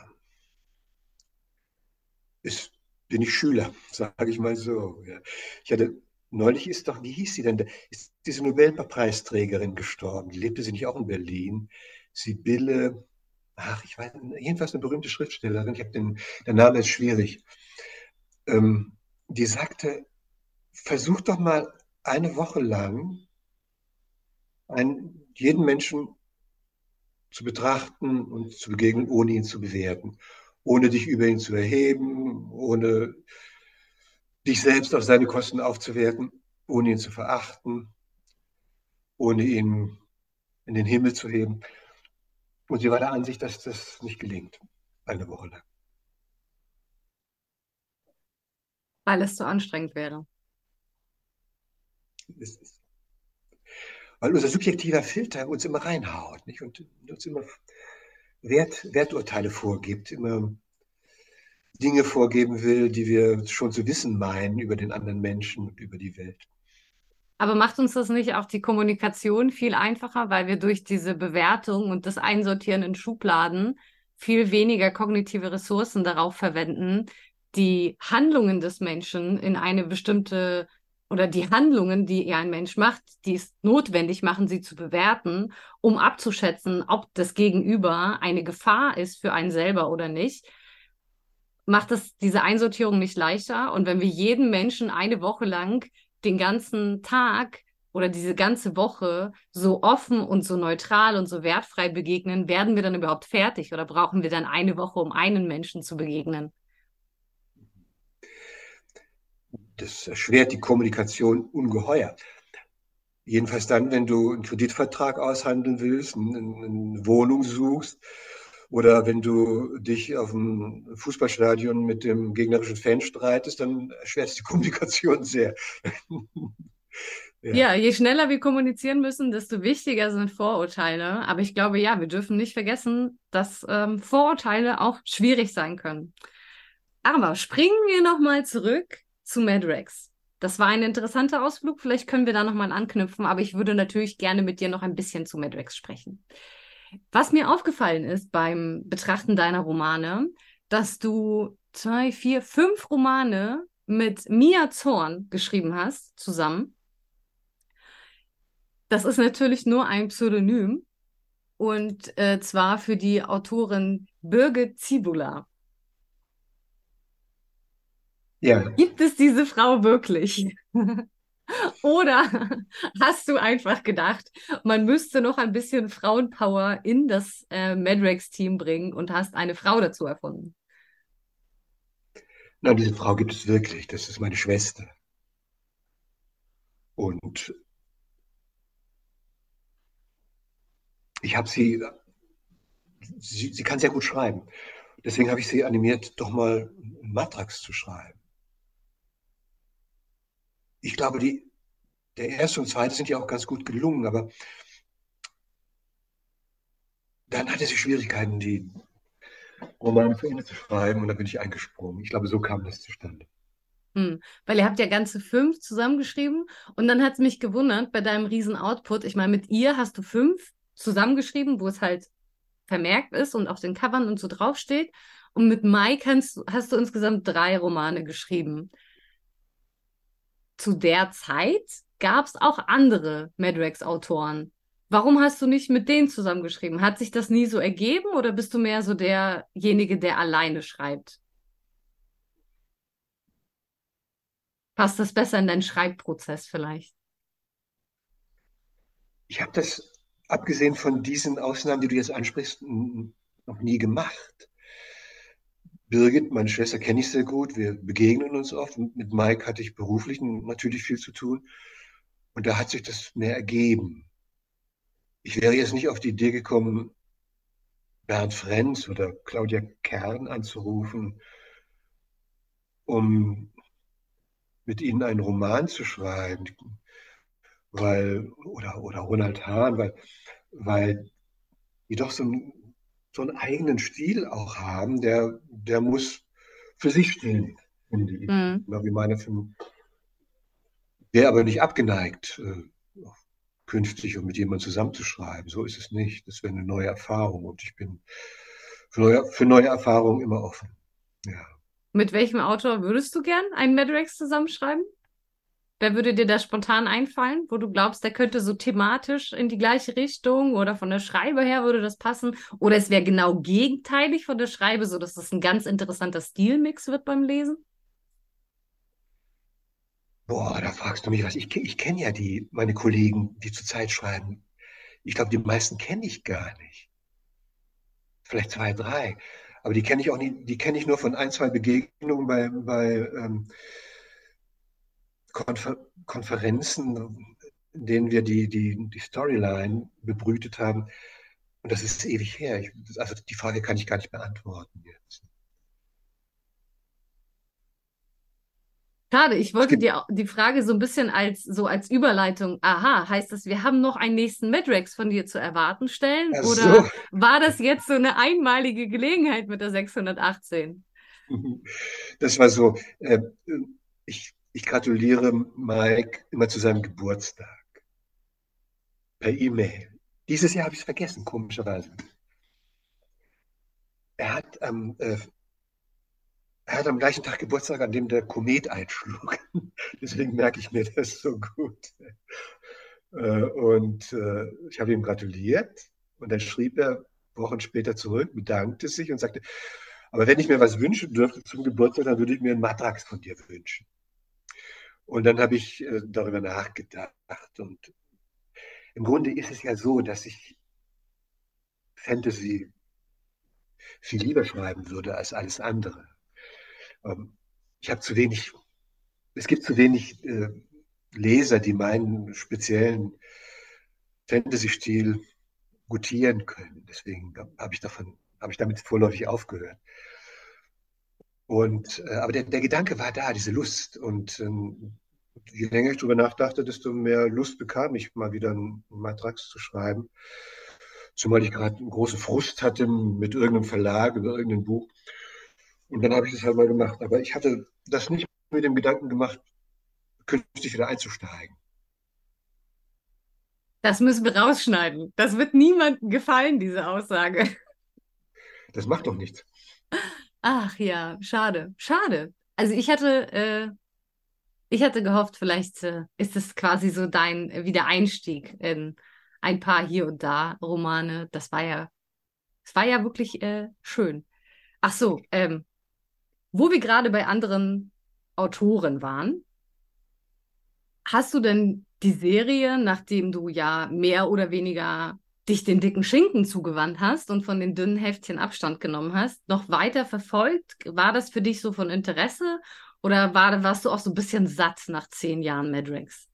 ist, bin ich Schüler, (laughs) sage ich mal so. Ja. Ich hatte, neulich ist doch, wie hieß sie denn, ist diese Nobelpreisträgerin gestorben. Die lebte sie nicht auch in Berlin. Sibylle, ach, ich weiß, jedenfalls eine berühmte Schriftstellerin, ich habe den, der Name ist schwierig, ähm, die sagte, versuch doch mal eine Woche lang einen, jeden Menschen zu betrachten und zu begegnen, ohne ihn zu bewerten, ohne dich über ihn zu erheben, ohne dich selbst auf seine Kosten aufzuwerten, ohne ihn zu verachten, ohne ihn in den Himmel zu heben. Und sie war der Ansicht, dass das nicht gelingt, eine Woche lang. Weil es zu anstrengend wäre. weil unser subjektiver Filter uns immer reinhaut nicht? und uns immer Wert, Werturteile vorgibt, immer Dinge vorgeben will, die wir schon zu wissen meinen über den anderen Menschen und über die Welt. Aber macht uns das nicht auch die Kommunikation viel einfacher, weil wir durch diese Bewertung und das Einsortieren in Schubladen viel weniger kognitive Ressourcen darauf verwenden, die Handlungen des Menschen in eine bestimmte oder die Handlungen, die ein Mensch macht, die es notwendig machen, sie zu bewerten, um abzuschätzen, ob das Gegenüber eine Gefahr ist für einen selber oder nicht, macht es diese Einsortierung nicht leichter. Und wenn wir jeden Menschen eine Woche lang den ganzen Tag oder diese ganze Woche so offen und so neutral und so wertfrei begegnen, werden wir dann überhaupt fertig oder brauchen wir dann eine Woche, um einen Menschen zu begegnen? Das erschwert die Kommunikation ungeheuer. Jedenfalls dann, wenn du einen Kreditvertrag aushandeln willst, eine Wohnung suchst oder wenn du dich auf dem Fußballstadion mit dem gegnerischen Fan streitest, dann erschwert es die (laughs) Kommunikation sehr. ja. ja. je schneller wir kommunizieren müssen, desto wichtiger sind Vorurteile. Aber ich glaube, ja, wir dürfen nicht vergessen, dass ähm, Vorurteile auch schwierig sein können. Aber springen wir nochmal zurück zu Madrex. Das war ein interessanter Ausflug. Vielleicht können wir da nochmal anknüpfen, aber ich würde natürlich gerne mit dir noch ein bisschen zu Madrex sprechen. Was mir aufgefallen ist beim Betrachten deiner Romane, dass du zwei, vier, fünf Romane mit Mia Zorn geschrieben hast, zusammen. Das ist natürlich nur ein Pseudonym und äh, zwar für die Autorin Birgit Zibula. Ja. Gibt es diese Frau wirklich? (laughs) Oder (laughs) hast du einfach gedacht, man müsste noch ein bisschen Frauenpower in das äh, Madrex-Team bringen und hast eine Frau dazu erfunden? Nein, diese Frau gibt es wirklich. Das ist meine Schwester. Und ich habe sie, sie, sie kann sehr gut schreiben. Deswegen habe ich sie animiert, doch mal Matrax zu schreiben. Ich glaube, die, der erste und zweite sind ja auch ganz gut gelungen, aber dann hatte sie Schwierigkeiten, die Romane zu Ende zu schreiben und da bin ich eingesprungen. Ich glaube, so kam das zustande. Hm, weil ihr habt ja ganze fünf zusammengeschrieben und dann hat es mich gewundert bei deinem riesen Output. Ich meine, mit ihr hast du fünf zusammengeschrieben, wo es halt vermerkt ist und auf den Covern und so draufsteht. Und mit Mike hast, hast du insgesamt drei Romane geschrieben. Zu der Zeit gab es auch andere Madrex-Autoren. Warum hast du nicht mit denen zusammengeschrieben? Hat sich das nie so ergeben oder bist du mehr so derjenige, der alleine schreibt? Passt das besser in deinen Schreibprozess vielleicht? Ich habe das, abgesehen von diesen Ausnahmen, die du jetzt ansprichst, noch nie gemacht. Birgit, meine Schwester, kenne ich sehr gut. Wir begegnen uns oft. Mit Mike hatte ich beruflich natürlich viel zu tun. Und da hat sich das mehr ergeben. Ich wäre jetzt nicht auf die Idee gekommen, Bernd Frenz oder Claudia Kern anzurufen, um mit ihnen einen Roman zu schreiben, weil, oder, oder Ronald Hahn, weil, weil die doch so, ein, so einen eigenen Stil auch haben, der, der muss für sich stehen, finde ich. Mhm. Wie meine Film. Der aber nicht abgeneigt, äh, künftig und mit jemandem zusammenzuschreiben. So ist es nicht. Das wäre eine neue Erfahrung und ich bin für neue, für neue Erfahrungen immer offen. Ja. Mit welchem Autor würdest du gern einen Madrex zusammenschreiben? Wer würde dir da spontan einfallen, wo du glaubst, der könnte so thematisch in die gleiche Richtung oder von der Schreibe her würde das passen? Oder es wäre genau gegenteilig von der Schreibe, sodass das ein ganz interessanter Stilmix wird beim Lesen? Boah, da fragst du mich was. Ich, ich kenne ja die, meine Kollegen, die zurzeit schreiben. Ich glaube, die meisten kenne ich gar nicht. Vielleicht zwei, drei. Aber die kenne ich auch nicht, die kenne ich nur von ein, zwei Begegnungen bei, bei ähm, Konfer Konferenzen, in denen wir die, die, die Storyline bebrütet haben. Und das ist ewig her. Ich, also die Frage kann ich gar nicht beantworten jetzt. Schade, ich wollte dir die Frage so ein bisschen als so als Überleitung, aha, heißt das, wir haben noch einen nächsten Madrex von dir zu erwarten stellen? Ach Oder so. war das jetzt so eine einmalige Gelegenheit mit der 618? (laughs) Das war so, äh, ich, ich gratuliere Mike immer zu seinem Geburtstag. Per E-Mail. Dieses Jahr habe ich es vergessen, komischerweise. Er hat am äh, er hat am gleichen Tag Geburtstag, an dem der Komet einschlug. (laughs) Deswegen merke ich mir das so gut. Äh, und äh, ich habe ihm gratuliert und dann schrieb er Wochen später zurück, bedankte sich und sagte, aber wenn ich mir was wünschen dürfte zum Geburtstag, dann würde ich mir einen Matrax von dir wünschen. Und dann habe ich äh, darüber nachgedacht. Und im Grunde ist es ja so, dass ich Fantasy viel lieber schreiben würde als alles andere. Ähm, ich habe zu wenig, es gibt zu wenig äh, Leser, die meinen speziellen Fantasy-Stil gutieren können. Deswegen habe ich davon, habe ich damit vorläufig aufgehört. Und, äh, aber der, der Gedanke war da, diese Lust. Und ähm, je länger ich darüber nachdachte, desto mehr Lust bekam ich, mal wieder einen Matrax zu schreiben. Zumal ich gerade einen großen Frust hatte mit irgendeinem Verlag über irgendein Buch. Und dann habe ich das halt mal gemacht. Aber ich hatte das nicht mit dem Gedanken gemacht, künftig wieder einzusteigen. Das müssen wir rausschneiden. Das wird niemandem gefallen, diese Aussage. Das macht doch nichts. Ach ja, schade, schade. Also ich hatte, äh, ich hatte gehofft, vielleicht äh, ist es quasi so dein äh, Wiedereinstieg in ein paar hier und da Romane. Das war ja, es war ja wirklich äh, schön. Ach so, ähm, wo wir gerade bei anderen Autoren waren, Hast du denn die Serie, nachdem du ja mehr oder weniger dich den dicken Schinken zugewandt hast und von den dünnen Heftchen Abstand genommen hast, noch weiter verfolgt? War das für dich so von Interesse oder war, warst du auch so ein bisschen satt nach zehn Jahren Madrex?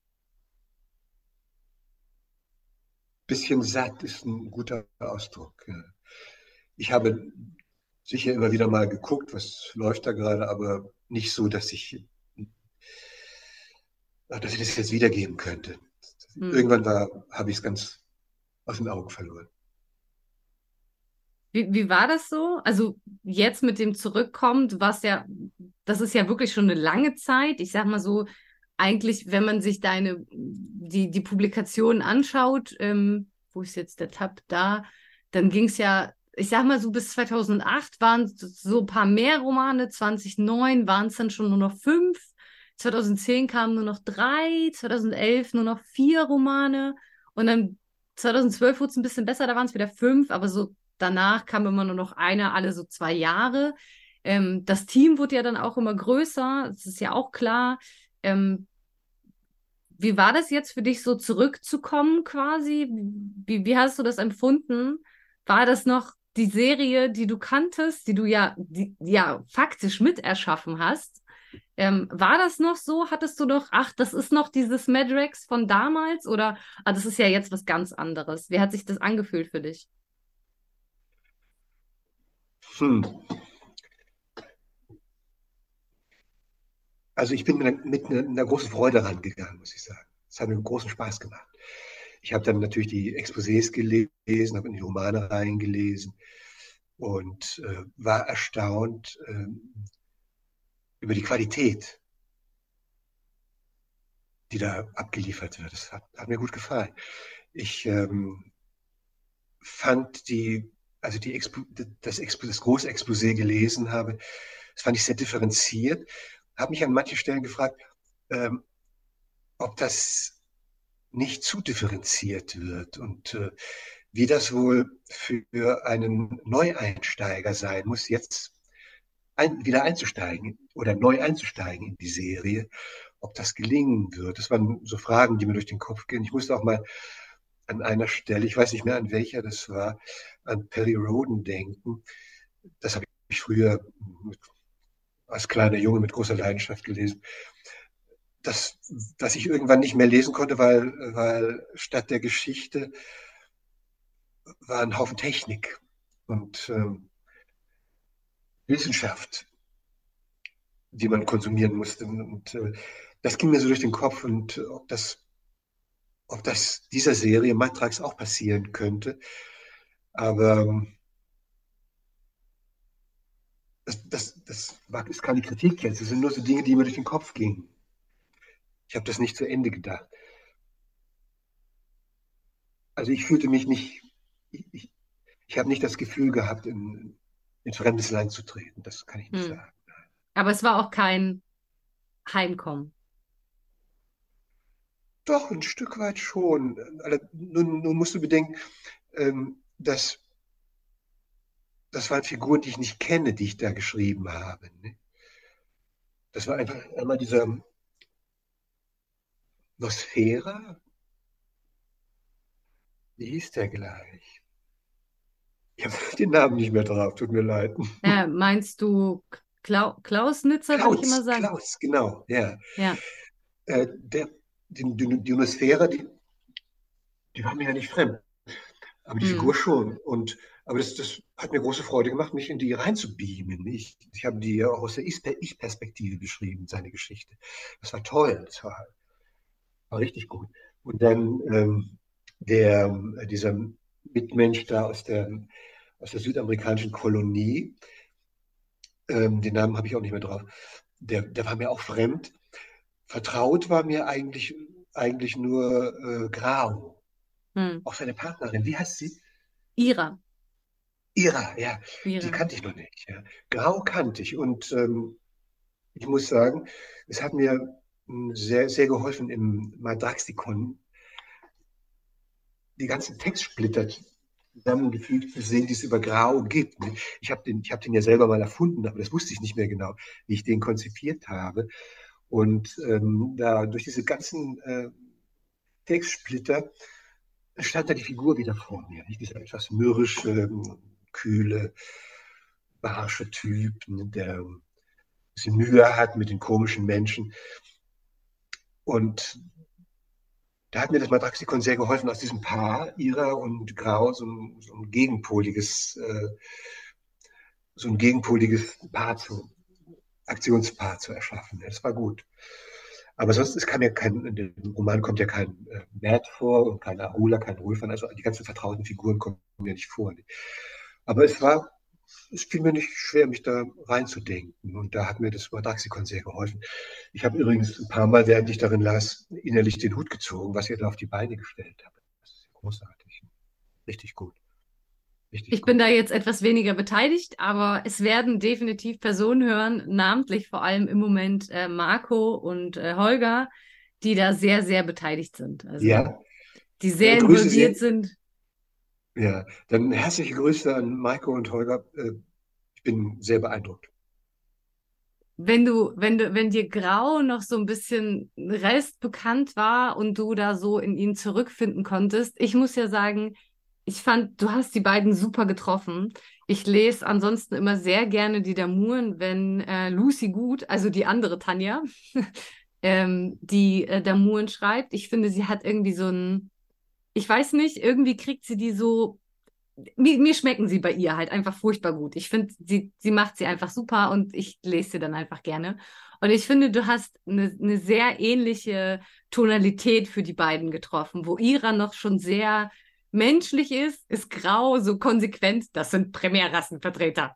Bisschen satt ist ein guter Ausdruck. Ich habe sicher immer wieder mal geguckt, was läuft da gerade, aber nicht so, dass ich, dass ich das jetzt wiedergeben könnte. Hm. Irgendwann war, habe ich es ganz aus den Augen verloren. Wie, wie war das so? Also jetzt mit dem Zurückkommen, was ja, das ist ja wirklich schon eine lange Zeit. Ich sag mal so, eigentlich, wenn man sich deine, die, die Publikationen anschaut, ähm, wo ist jetzt der Tab da, dann ging es ja, ich sag mal so bis 2008 waren so ein paar mehr Romane, 2009 waren es dann schon nur noch fünf, 2010 kamen nur noch drei, 2011 nur noch vier Romane und dann 2012 wurde es ein bisschen besser, da waren es wieder fünf, aber so danach kam immer nur noch einer alle so zwei Jahre. Ähm, das Team wurde ja dann auch immer größer, das ist ja auch klar. Ähm, wie war das jetzt für dich, so zurückzukommen quasi? Wie, wie hast du das empfunden? War das noch die Serie, die du kanntest, die du ja, die, ja faktisch miterschaffen hast? Ähm, war das noch so? Hattest du noch, ach, das ist noch dieses Madrex von damals? Oder, ah, das ist ja jetzt was ganz anderes. Wie hat sich das angefühlt für dich? Hm. Also ich bin mit einer, großen Freude rangegangen, muss ich sagen. Es hat mir großen Spaß gemacht. Ich habe dann natürlich die Exposés gelesen, habe in die Romane reingelesen und äh, war erstaunt äh, über die Qualität, die da abgeliefert wird. Das hat, hat mir gut gefallen. Ich ähm, fand die, also die Expo, das, Expo, das große gelesen habe, das fand ich sehr differenziert habe mich an manchen Stellen gefragt, ähm, ob das nicht zu differenziert wird und äh, wie das wohl für einen Neueinsteiger sein muss, jetzt ein, wieder einzusteigen oder neu einzusteigen in die Serie, ob das gelingen wird. Das waren so Fragen, die mir durch den Kopf gehen. Ich musste auch mal an einer Stelle, ich weiß nicht mehr an welcher das war, an Perry Roden denken. Das habe ich früher mit als kleiner Junge mit großer Leidenschaft gelesen, dass, dass ich irgendwann nicht mehr lesen konnte, weil, weil statt der Geschichte war ein Haufen Technik und ähm, Wissenschaft, die man konsumieren musste. Und äh, das ging mir so durch den Kopf und äh, ob das, ob das dieser Serie Matrax auch passieren könnte. Aber ähm, das, das, das war, ist keine Kritik jetzt, das sind nur so Dinge, die mir durch den Kopf gingen. Ich habe das nicht zu Ende gedacht. Also ich fühlte mich nicht, ich, ich, ich habe nicht das Gefühl gehabt, in, in fremdes Land zu treten. Das kann ich nicht hm. sagen. Aber es war auch kein Heimkommen. Doch, ein Stück weit schon. Nun, nun musst du bedenken, ähm, dass das waren Figuren, die ich nicht kenne, die ich da geschrieben habe. Ne? Das war einfach einmal dieser Nosfera. Wie hieß der gleich? Ich habe (laughs) den Namen nicht mehr drauf, tut mir leid. Äh, meinst du Klau Klaus Nitzer, würde ich immer sagen? Klaus, genau, ja. ja. Äh, der, die, die, die, die war mir ja nicht fremd. Aber die hm. Figur schon. Und aber das, das hat mir große Freude gemacht, mich in die reinzubeamen. Ich, ich habe die ja auch aus der Ich-Perspektive beschrieben, seine Geschichte. Das war toll, das war, war richtig gut. Und dann ähm, der, dieser Mitmensch da aus der, aus der südamerikanischen Kolonie, ähm, den Namen habe ich auch nicht mehr drauf, der, der war mir auch fremd. Vertraut war mir eigentlich, eigentlich nur äh, Grau. Hm. Auch seine Partnerin, wie heißt sie? Ira. Ira, ja, Ira. die kannte ich noch nicht. Ja. Grau kannte ich und ähm, ich muss sagen, es hat mir hm, sehr, sehr geholfen im Madraxikon, die ganzen Textsplitter zusammengefügt zu sehen, die es über Grau gibt. Ich habe den, hab den ja selber mal erfunden, aber das wusste ich nicht mehr genau, wie ich den konzipiert habe. Und ähm, da durch diese ganzen äh, Textsplitter stand da die Figur wieder vor mir. Nicht? Dieser etwas mürrische, kühle, barsche Typ, ne, der ein bisschen Mühe hat mit den komischen Menschen. Und da hat mir das Matraxikon sehr geholfen, aus diesem Paar, Ira und Grau, so ein, so ein gegenpoliges, äh, so ein gegenpoliges Paar zu, Aktionspaar zu erschaffen. Das war gut. Aber sonst es kam ja kein, in dem Roman kommt ja kein äh, Matt vor und kein Ahula, kein Rolfan, also die ganzen vertrauten Figuren kommen mir nicht vor. Aber es war, es fiel mir nicht schwer, mich da reinzudenken. Und da hat mir das Madraxikon sehr geholfen. Ich habe übrigens ein paar Mal, während ich darin las, innerlich den Hut gezogen, was ihr da auf die Beine gestellt habt. Das ist großartig. Richtig gut. Richtig ich gut. bin da jetzt etwas weniger beteiligt, aber es werden definitiv Personen hören, namentlich vor allem im Moment äh, Marco und äh, Holger, die da sehr, sehr beteiligt sind. Also, ja. Die sehr ja, involviert sind. Ja, dann herzliche Grüße an Marco und Holger. Äh, ich bin sehr beeindruckt. Wenn du, wenn du, wenn dir Grau noch so ein bisschen Rest bekannt war und du da so in ihn zurückfinden konntest, ich muss ja sagen, ich fand, du hast die beiden super getroffen. Ich lese ansonsten immer sehr gerne die Damuren, wenn äh, Lucy Gut, also die andere Tanja, (laughs) ähm, die äh, Damuren schreibt. Ich finde, sie hat irgendwie so ein, ich weiß nicht, irgendwie kriegt sie die so, mir, mir schmecken sie bei ihr halt einfach furchtbar gut. Ich finde, sie, sie macht sie einfach super und ich lese sie dann einfach gerne. Und ich finde, du hast eine, eine sehr ähnliche Tonalität für die beiden getroffen, wo Ira noch schon sehr menschlich ist, ist grau, so konsequent. Das sind Primärrassenvertreter.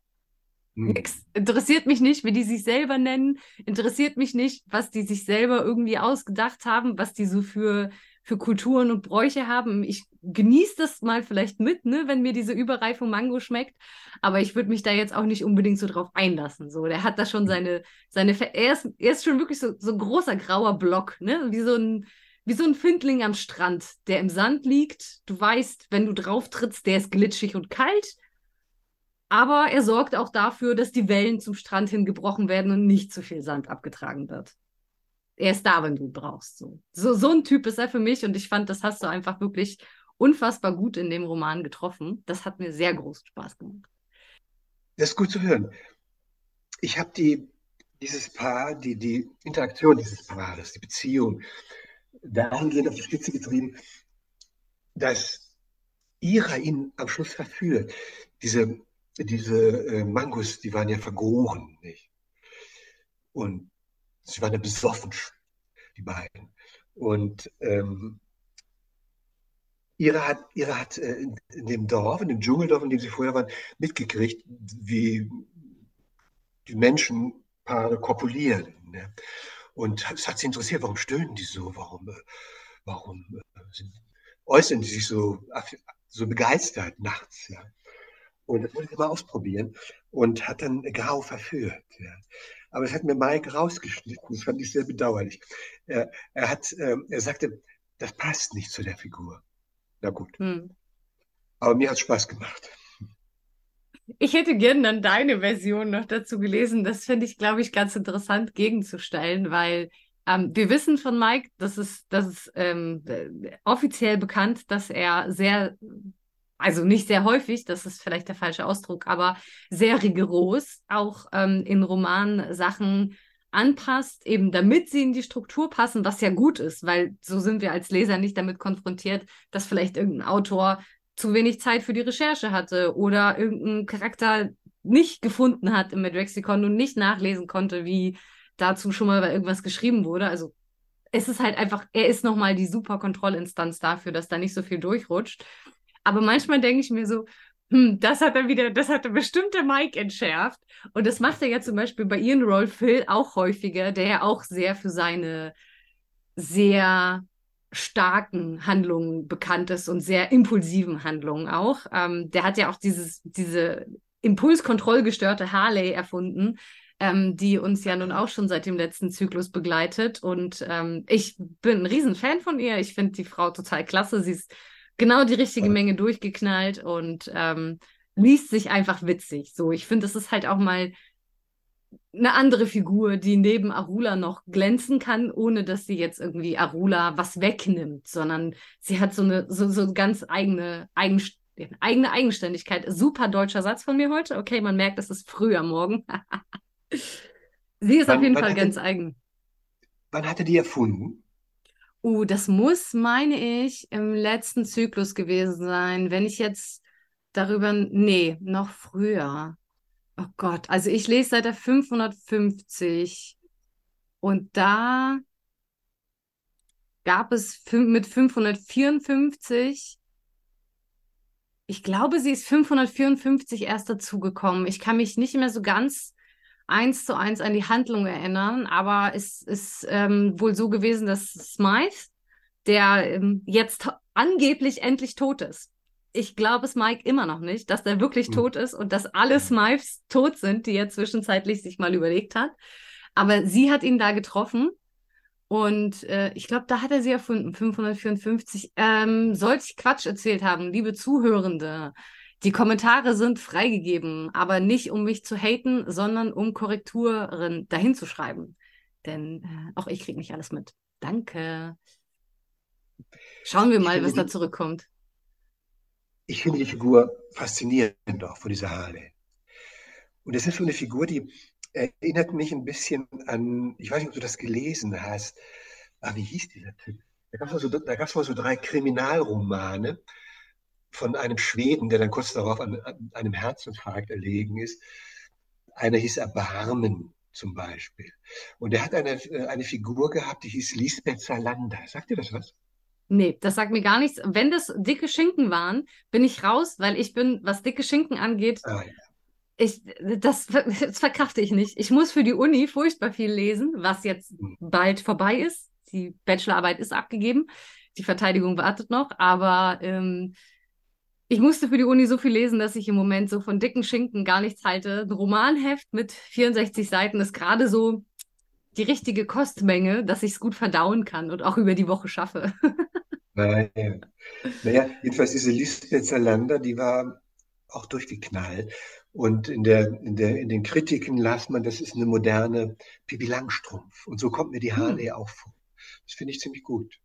Hm. Nix. Interessiert mich nicht, wie die sich selber nennen. Interessiert mich nicht, was die sich selber irgendwie ausgedacht haben, was die so für, für Kulturen und Bräuche haben. Ich genieße das mal vielleicht mit, ne, wenn mir diese Überreifung Mango schmeckt. Aber ich würde mich da jetzt auch nicht unbedingt so drauf einlassen. So, der hat da schon hm. seine, seine, er ist, er ist schon wirklich so, so ein großer grauer Block, ne, wie so ein, wie so ein Findling am Strand, der im Sand liegt. Du weißt, wenn du drauf trittst, der ist glitschig und kalt. Aber er sorgt auch dafür, dass die Wellen zum Strand hin gebrochen werden und nicht zu viel Sand abgetragen wird. Er ist da, wenn du brauchst. So. so, so ein Typ ist er für mich und ich fand, das hast du einfach wirklich unfassbar gut in dem Roman getroffen. Das hat mir sehr großen Spaß gemacht. Das ist gut zu hören. Ich habe die, dieses Paar, die, die Interaktion dieses Paares, die Beziehung, dahingehend auf die Spitze getrieben, dass Ira ihn am Schluss verführt. Diese, diese äh, Mangos, die waren ja vergoren, nicht? Und sie waren ja besoffen, die beiden. Und ähm, Ira hat, Ira hat äh, in, dem Dorf, in dem Dschungeldorf, in dem sie vorher waren, mitgekriegt, wie die Menschenpaare kopulieren. Ne? Und es hat sie interessiert, warum stöhnen die so? Warum, äh, warum äh, sind, äußern die sich so, so begeistert nachts? Ja? Und das wollte ich mal ausprobieren und hat dann Grau verführt. Ja? Aber das hat mir Mike rausgeschnitten. Das fand ich sehr bedauerlich. Er, er, hat, ähm, er sagte, das passt nicht zu der Figur. Na gut. Hm. Aber mir hat es Spaß gemacht. Ich hätte gern dann deine Version noch dazu gelesen. Das finde ich, glaube ich, ganz interessant gegenzustellen, weil ähm, wir wissen von Mike, dass es, dass es ähm, offiziell bekannt, dass er sehr, also nicht sehr häufig, das ist vielleicht der falsche Ausdruck, aber sehr rigoros auch ähm, in Romanen Sachen anpasst, eben damit sie in die Struktur passen, was ja gut ist, weil so sind wir als Leser nicht damit konfrontiert, dass vielleicht irgendein Autor zu wenig Zeit für die Recherche hatte oder irgendeinen Charakter nicht gefunden hat im Medrexikon und nicht nachlesen konnte, wie dazu schon mal irgendwas geschrieben wurde. Also es ist halt einfach, er ist nochmal die super Kontrollinstanz dafür, dass da nicht so viel durchrutscht. Aber manchmal denke ich mir so, hm, das hat er wieder, das hat er bestimmt der Mike entschärft. Und das macht er ja zum Beispiel bei Ian Rolf Phil auch häufiger, der ja auch sehr für seine sehr starken Handlungen bekannt ist und sehr impulsiven Handlungen auch. Ähm, der hat ja auch dieses, diese impulskontrollgestörte Harley erfunden, ähm, die uns ja nun auch schon seit dem letzten Zyklus begleitet. Und ähm, ich bin ein Riesenfan von ihr. Ich finde die Frau total klasse. Sie ist genau die richtige Menge durchgeknallt und ähm, liest sich einfach witzig. So, ich finde, es ist halt auch mal eine andere Figur, die neben Arula noch glänzen kann, ohne dass sie jetzt irgendwie Arula was wegnimmt, sondern sie hat so eine so, so ganz eigene Eigenst eigene Eigenständigkeit. Super deutscher Satz von mir heute. Okay, man merkt, es ist früh am Morgen. (laughs) sie ist wann, auf jeden Fall ganz die, eigen. Wann hat er die erfunden? Uh, das muss, meine ich, im letzten Zyklus gewesen sein. Wenn ich jetzt darüber, nee, noch früher. Oh Gott, also ich lese seit der 550 und da gab es mit 554, ich glaube, sie ist 554 erst dazugekommen. Ich kann mich nicht mehr so ganz eins zu eins an die Handlung erinnern, aber es ist ähm, wohl so gewesen, dass Smythe, der ähm, jetzt angeblich endlich tot ist, ich glaube es Mike immer noch nicht, dass der wirklich mhm. tot ist und dass alle Smythes tot sind, die er zwischenzeitlich sich mal überlegt hat. Aber sie hat ihn da getroffen und äh, ich glaube, da hat er sie erfunden, 554. Ähm, sollte ich Quatsch erzählt haben, liebe Zuhörende, die Kommentare sind freigegeben, aber nicht um mich zu haten, sondern um Korrekturen dahin zu schreiben. Denn äh, auch ich kriege nicht alles mit. Danke. Schauen wir mal, was da zurückkommt ich finde die Figur faszinierend auch von dieser Harley. Und das ist so eine Figur, die erinnert mich ein bisschen an, ich weiß nicht, ob du das gelesen hast, ah, wie hieß dieser Typ? Da gab es mal, so, mal so drei Kriminalromane von einem Schweden, der dann kurz darauf an, an einem Herzinfarkt erlegen ist. Einer hieß Erbarmen zum Beispiel. Und er hat eine, eine Figur gehabt, die hieß Lisbeth Salander. Sagt dir das was? Nee, das sagt mir gar nichts. Wenn das dicke Schinken waren, bin ich raus, weil ich bin, was dicke Schinken angeht, ah, ja. ich, das, das verkrafte ich nicht. Ich muss für die Uni furchtbar viel lesen, was jetzt hm. bald vorbei ist. Die Bachelorarbeit ist abgegeben, die Verteidigung wartet noch, aber ähm, ich musste für die Uni so viel lesen, dass ich im Moment so von dicken Schinken gar nichts halte. Ein Romanheft mit 64 Seiten ist gerade so die richtige Kostmenge, dass ich es gut verdauen kann und auch über die Woche schaffe. (laughs) Naja. naja, jedenfalls diese Lisbeth Salander, die war auch durchgeknallt. Und in, der, in, der, in den Kritiken las man, das ist eine moderne Pipi Langstrumpf. Und so kommt mir die Harley hm. auch vor. Das finde ich ziemlich gut.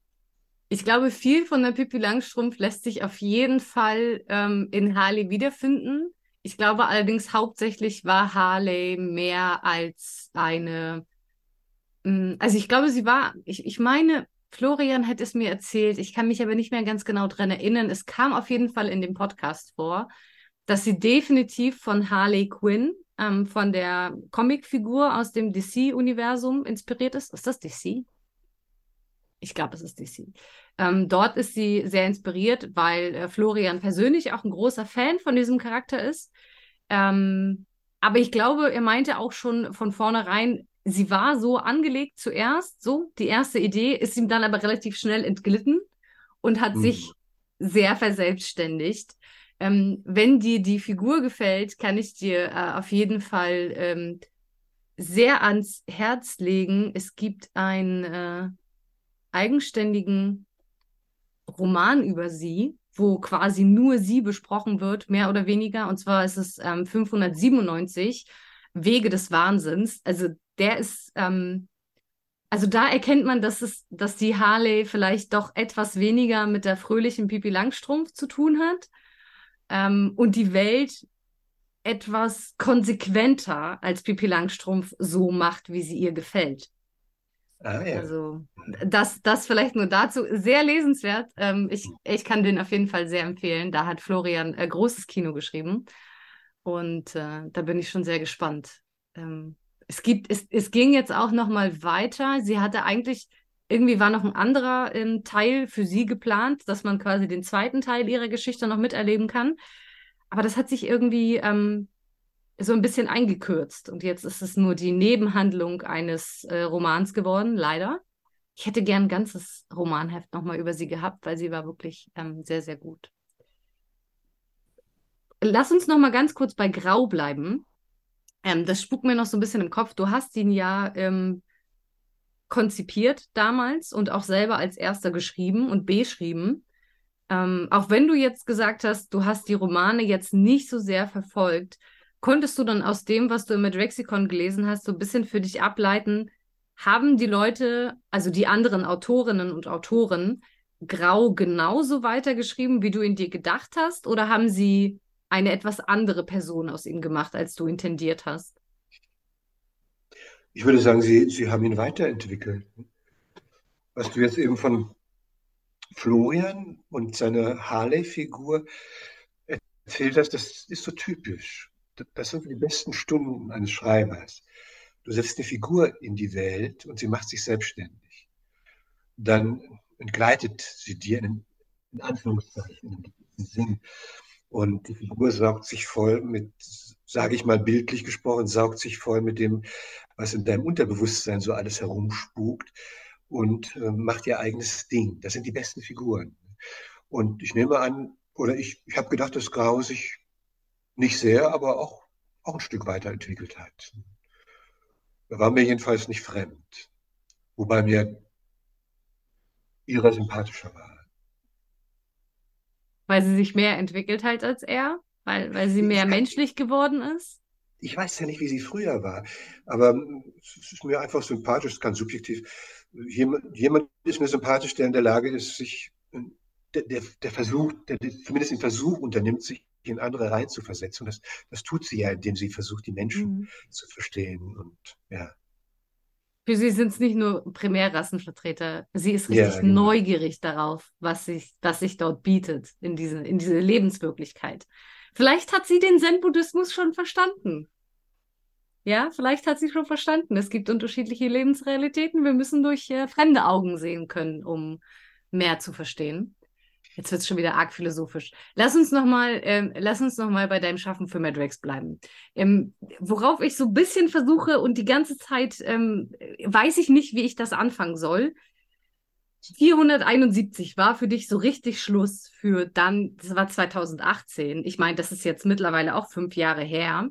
Ich glaube, viel von der Pippi Langstrumpf lässt sich auf jeden Fall ähm, in Harley wiederfinden. Ich glaube allerdings hauptsächlich war Harley mehr als eine. Mh, hm, also ich glaube, sie war, ich, ich meine, Florian hat es mir erzählt, ich kann mich aber nicht mehr ganz genau dran erinnern. Es kam auf jeden Fall in dem Podcast vor, dass sie definitiv von Harley Quinn, ähm, von der Comicfigur aus dem DC-Universum inspiriert ist. Ist das DC? Ich glaube, es ist DC. Ähm, dort ist sie sehr inspiriert, weil äh, Florian persönlich auch ein großer Fan von diesem Charakter ist. Ähm, aber ich glaube, er meinte auch schon von vornherein, sie war so angelegt zuerst, so die erste Idee, ist ihm dann aber relativ schnell entglitten und hat mhm. sich sehr verselbstständigt. Ähm, wenn dir die Figur gefällt, kann ich dir äh, auf jeden Fall ähm, sehr ans Herz legen. Es gibt einen äh, eigenständigen Roman über sie, wo quasi nur sie besprochen wird, mehr oder weniger. Und zwar ist es ähm, 597 Wege des Wahnsinns. Also der ist, ähm, also da erkennt man, dass es, dass die Harley vielleicht doch etwas weniger mit der fröhlichen Pipi Langstrumpf zu tun hat ähm, und die Welt etwas konsequenter als Pipi Langstrumpf so macht, wie sie ihr gefällt. Ah, ja. Also das, das vielleicht nur dazu. Sehr lesenswert. Ähm, ich, ich kann den auf jeden Fall sehr empfehlen. Da hat Florian äh, großes Kino geschrieben. Und äh, da bin ich schon sehr gespannt, ähm, es gibt, es, es ging jetzt auch noch mal weiter. Sie hatte eigentlich, irgendwie war noch ein anderer ähm, Teil für sie geplant, dass man quasi den zweiten Teil ihrer Geschichte noch miterleben kann. Aber das hat sich irgendwie ähm, so ein bisschen eingekürzt. Und jetzt ist es nur die Nebenhandlung eines äh, Romans geworden, leider. Ich hätte gern ein ganzes Romanheft nochmal über sie gehabt, weil sie war wirklich ähm, sehr, sehr gut. Lass uns noch mal ganz kurz bei Grau bleiben. Ähm, das spukt mir noch so ein bisschen im Kopf. Du hast ihn ja ähm, konzipiert damals und auch selber als erster geschrieben und beschrieben. Ähm, auch wenn du jetzt gesagt hast, du hast die Romane jetzt nicht so sehr verfolgt, Konntest du dann aus dem, was du im Medrexikon gelesen hast, so ein bisschen für dich ableiten, haben die Leute, also die anderen Autorinnen und Autoren, Grau genauso weitergeschrieben, wie du ihn dir gedacht hast, oder haben sie eine etwas andere Person aus ihm gemacht, als du intendiert hast? Ich würde sagen, sie, sie haben ihn weiterentwickelt. Was du jetzt eben von Florian und seiner Harley-Figur erzählt hast, das ist so typisch. Das sind die besten Stunden eines Schreibers. Du setzt eine Figur in die Welt und sie macht sich selbstständig. Dann entgleitet sie dir in, in Anführungszeichen, in Sinn. Und die Figur saugt sich voll mit, sage ich mal bildlich gesprochen, saugt sich voll mit dem, was in deinem Unterbewusstsein so alles herumspukt und äh, macht ihr eigenes Ding. Das sind die besten Figuren. Und ich nehme an, oder ich, ich habe gedacht, dass Grau sich nicht sehr, aber auch, auch ein Stück weiterentwickelt hat. Er war mir jedenfalls nicht fremd. Wobei mir ihrer sympathischer war. Weil sie sich mehr entwickelt hat als er? Weil, weil sie mehr menschlich geworden ist? Ich weiß ja nicht, wie sie früher war, aber es ist mir einfach sympathisch, es kann subjektiv. Jemand, jemand ist mir sympathisch, der in der Lage ist, sich, der, der, der versucht, der, der zumindest den Versuch unternimmt, sich in andere reinzuversetzen. Und das, das tut sie ja, indem sie versucht, die Menschen mhm. zu verstehen und ja. Für sie sind es nicht nur Primärrassenvertreter. Sie ist richtig ja, genau. neugierig darauf, was sich, was sich dort bietet in diese, in diese Lebenswirklichkeit. Vielleicht hat sie den Zen-Buddhismus schon verstanden. Ja, vielleicht hat sie schon verstanden. Es gibt unterschiedliche Lebensrealitäten. Wir müssen durch äh, fremde Augen sehen können, um mehr zu verstehen. Jetzt wird es schon wieder arg philosophisch. Lass uns nochmal, ähm, lass uns noch mal bei deinem Schaffen für Madrax bleiben. Ähm, worauf ich so ein bisschen versuche und die ganze Zeit ähm, weiß ich nicht, wie ich das anfangen soll. 471 war für dich so richtig Schluss für dann, das war 2018. Ich meine, das ist jetzt mittlerweile auch fünf Jahre her.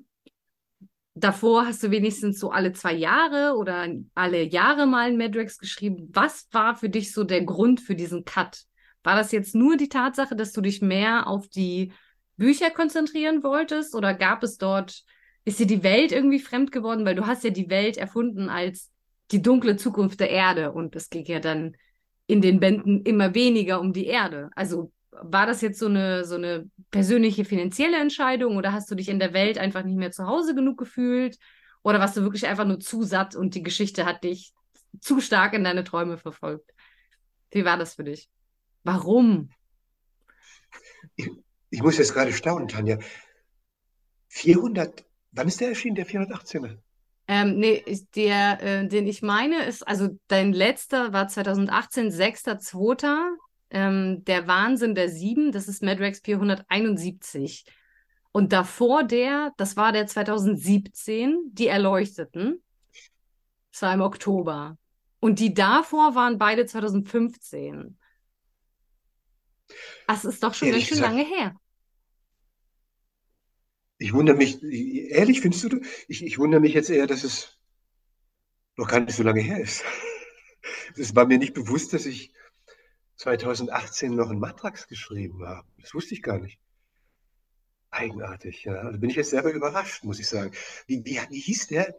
Davor hast du wenigstens so alle zwei Jahre oder alle Jahre mal ein Madrax geschrieben. Was war für dich so der Grund für diesen Cut? War das jetzt nur die Tatsache, dass du dich mehr auf die Bücher konzentrieren wolltest oder gab es dort, ist dir die Welt irgendwie fremd geworden, weil du hast ja die Welt erfunden als die dunkle Zukunft der Erde und es ging ja dann in den Bänden immer weniger um die Erde. Also war das jetzt so eine, so eine persönliche finanzielle Entscheidung oder hast du dich in der Welt einfach nicht mehr zu Hause genug gefühlt? Oder warst du wirklich einfach nur zu satt und die Geschichte hat dich zu stark in deine Träume verfolgt? Wie war das für dich? Warum? Ich, ich muss jetzt gerade staunen, Tanja. 400, wann ist der erschienen, der 418er? Ähm, nee, der, äh, den ich meine, ist, also dein letzter war 2018, 6.2. Ähm, der Wahnsinn der Sieben, das ist Madrex 471. Und davor der, das war der 2017, die Erleuchteten. Das war im Oktober. Und die davor waren beide 2015. Das ist doch schon ganz schön lange her. Ich wundere mich, ehrlich findest du, ich, ich wundere mich jetzt eher, dass es noch gar nicht so lange her ist. (laughs) Es war mir nicht bewusst, dass ich 2018 noch einen Matrax geschrieben habe. Das wusste ich gar nicht. Eigenartig, ja. Also bin ich jetzt selber überrascht, muss ich sagen. Wie, wie, wie hieß der?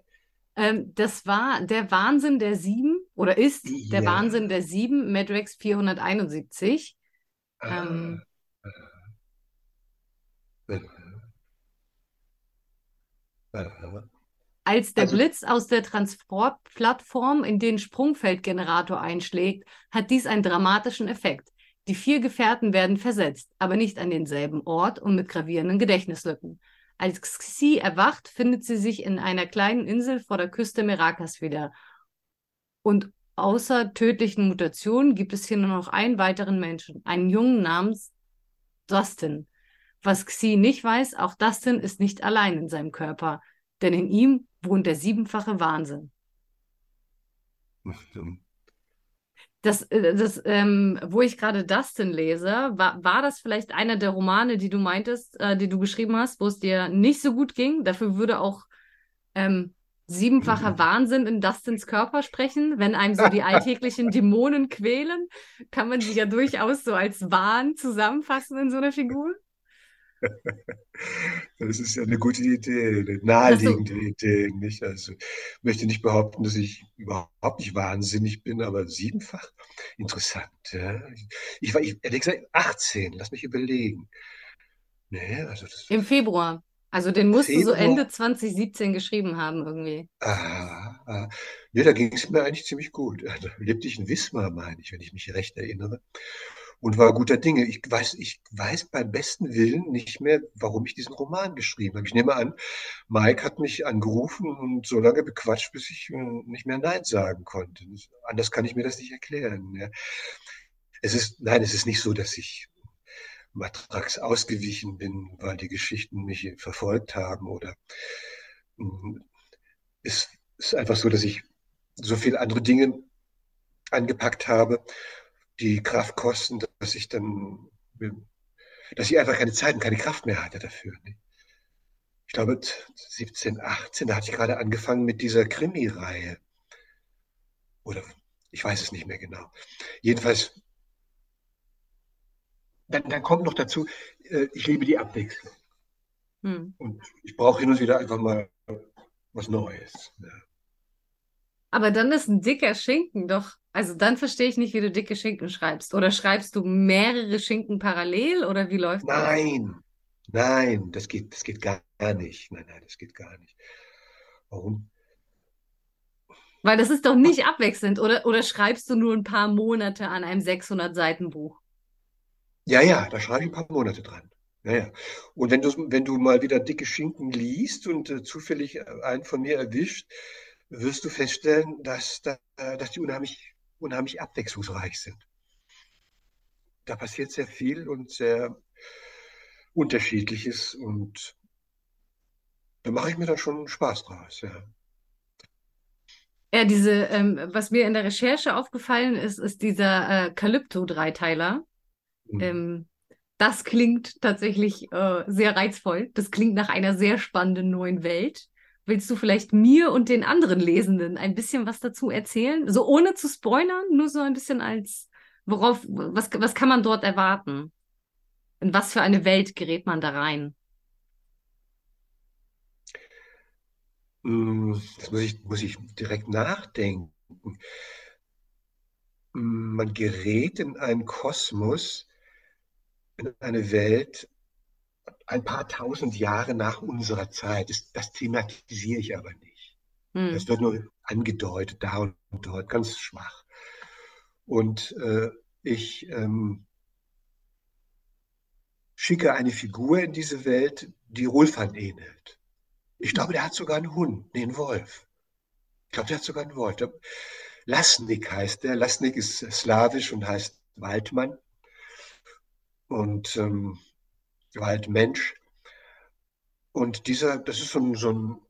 Ähm, das war der Wahnsinn der Sieben oder ist ja. der Wahnsinn der Sieben, Madrex 471. Ähm, als der also, Blitz aus der Transportplattform in den Sprungfeldgenerator einschlägt, hat dies einen dramatischen Effekt. Die vier Gefährten werden versetzt, aber nicht an denselben Ort und mit gravierenden Gedächtnislücken. Als Xi erwacht, findet sie sich in einer kleinen Insel vor der Küste Merakas wieder. Und Außer tödlichen Mutationen gibt es hier nur noch einen weiteren Menschen, einen Jungen namens Dustin. Was Xi nicht weiß, auch Dustin ist nicht allein in seinem Körper, denn in ihm wohnt der siebenfache Wahnsinn. Das, äh, das ähm, wo ich gerade Dustin lese, war, war das vielleicht einer der Romane, die du meintest, äh, die du geschrieben hast, wo es dir nicht so gut ging? Dafür würde auch ähm, siebenfacher mhm. Wahnsinn in Dustins Körper sprechen, wenn einem so die (laughs) alltäglichen Dämonen quälen, kann man sie ja durchaus so als Wahn zusammenfassen in so einer Figur. (laughs) Das ist ja eine gute Idee, eine naheliegende Idee, nicht? Also, ich möchte nicht behaupten, dass ich überhaupt nicht wahnsinnig bin, aber siebenfach interessant, ja. Ich war, ich, ehrlich gesagt, 18, lass mich überlegen. Nee, also das. Im Februar. Also den musst du so Ende 2017 geschrieben haben irgendwie. Ah, ah. Nee, da ging es mir eigentlich ziemlich gut. (laughs) Da lebte ich in Wismar, meine ich, wenn ich mich recht erinnere und war guter Dinge. Ich weiß, ich weiß beim besten Willen nicht mehr, warum ich diesen Roman geschrieben habe. Ich nehme an, Mike hat mich angerufen und so lange bequatscht, bis ich äh, nicht mehr Nein sagen konnte. Anders kann ich mir das nicht erklären. Es ist, nein, es ist nicht so, dass ich Matrax ausgewichen bin, weil die Geschichten mich verfolgt haben oder hm, es ist einfach so, dass ich so viele andere Dinge angepackt habe die Kraft kosten, dass ich dann, dass ich einfach keine Zeit und keine Kraft mehr hatte dafür. Ich glaube, 17, 18, da hatte ich gerade angefangen mit dieser Krimi-Reihe. Oder ich weiß es nicht mehr genau. Jedenfalls, dann, dann kommt noch dazu, äh, ich liebe die Abwechslung. Hm. Und ich brauche hin und wieder einfach mal was Neues. Ja. Aber dann ist ein dicker Schinken doch also dann verstehe ich nicht, wie du dicke Schinken schreibst. Oder schreibst du mehrere Schinken parallel oder wie läuft das? Nein, nein, das geht, das geht gar nicht. Nein, nein, das geht gar nicht. Warum? Weil das ist doch nicht abwechselnd. Oder, oder schreibst du nur ein paar Monate an einem 600-Seiten-Buch? Ja, ja, da schreibe ich ein paar Monate dran. Ja, ja. Und wenn du, wenn du mal wieder dicke Schinken liest und äh, zufällig einen von mir erwischt, wirst du feststellen, dass, dass die unheimlich unheimlich abwechslungsreich sind. Da passiert sehr viel und sehr Unterschiedliches und da mache ich mir dann schon Spaß draus, ja. Ja, diese, ähm, was mir in der Recherche aufgefallen ist, ist dieser äh, Calypto-Dreiteiler. Mhm. Ähm, das klingt tatsächlich äh, sehr reizvoll. Das klingt nach einer sehr spannenden neuen Welt. Willst du vielleicht mir und den anderen Lesenden ein bisschen was dazu erzählen? So ohne zu spoilern, nur so ein bisschen als, worauf, was, was kann man dort erwarten? In was für eine Welt gerät man da rein? Das muss ich, muss ich direkt nachdenken. Hm, man gerät in einen Kosmos, in eine Welt, ein paar tausend Jahre nach unserer Zeit. Das, das thematisiere ich aber nicht. Hm. Das wird nur angedeutet, da und dort, ganz schwach. Und äh, ich ähm, schicke eine Figur in diese Welt, die Rolfan ähnelt. Ich glaube, der hat sogar einen Hund, nee, einen Wolf. Ich glaube, der hat sogar einen Wolf. Lasnik heißt der. Lasnik ist slawisch und heißt Waldmann. Und ähm, Waldmensch. Und dieser, das ist so ein, so ein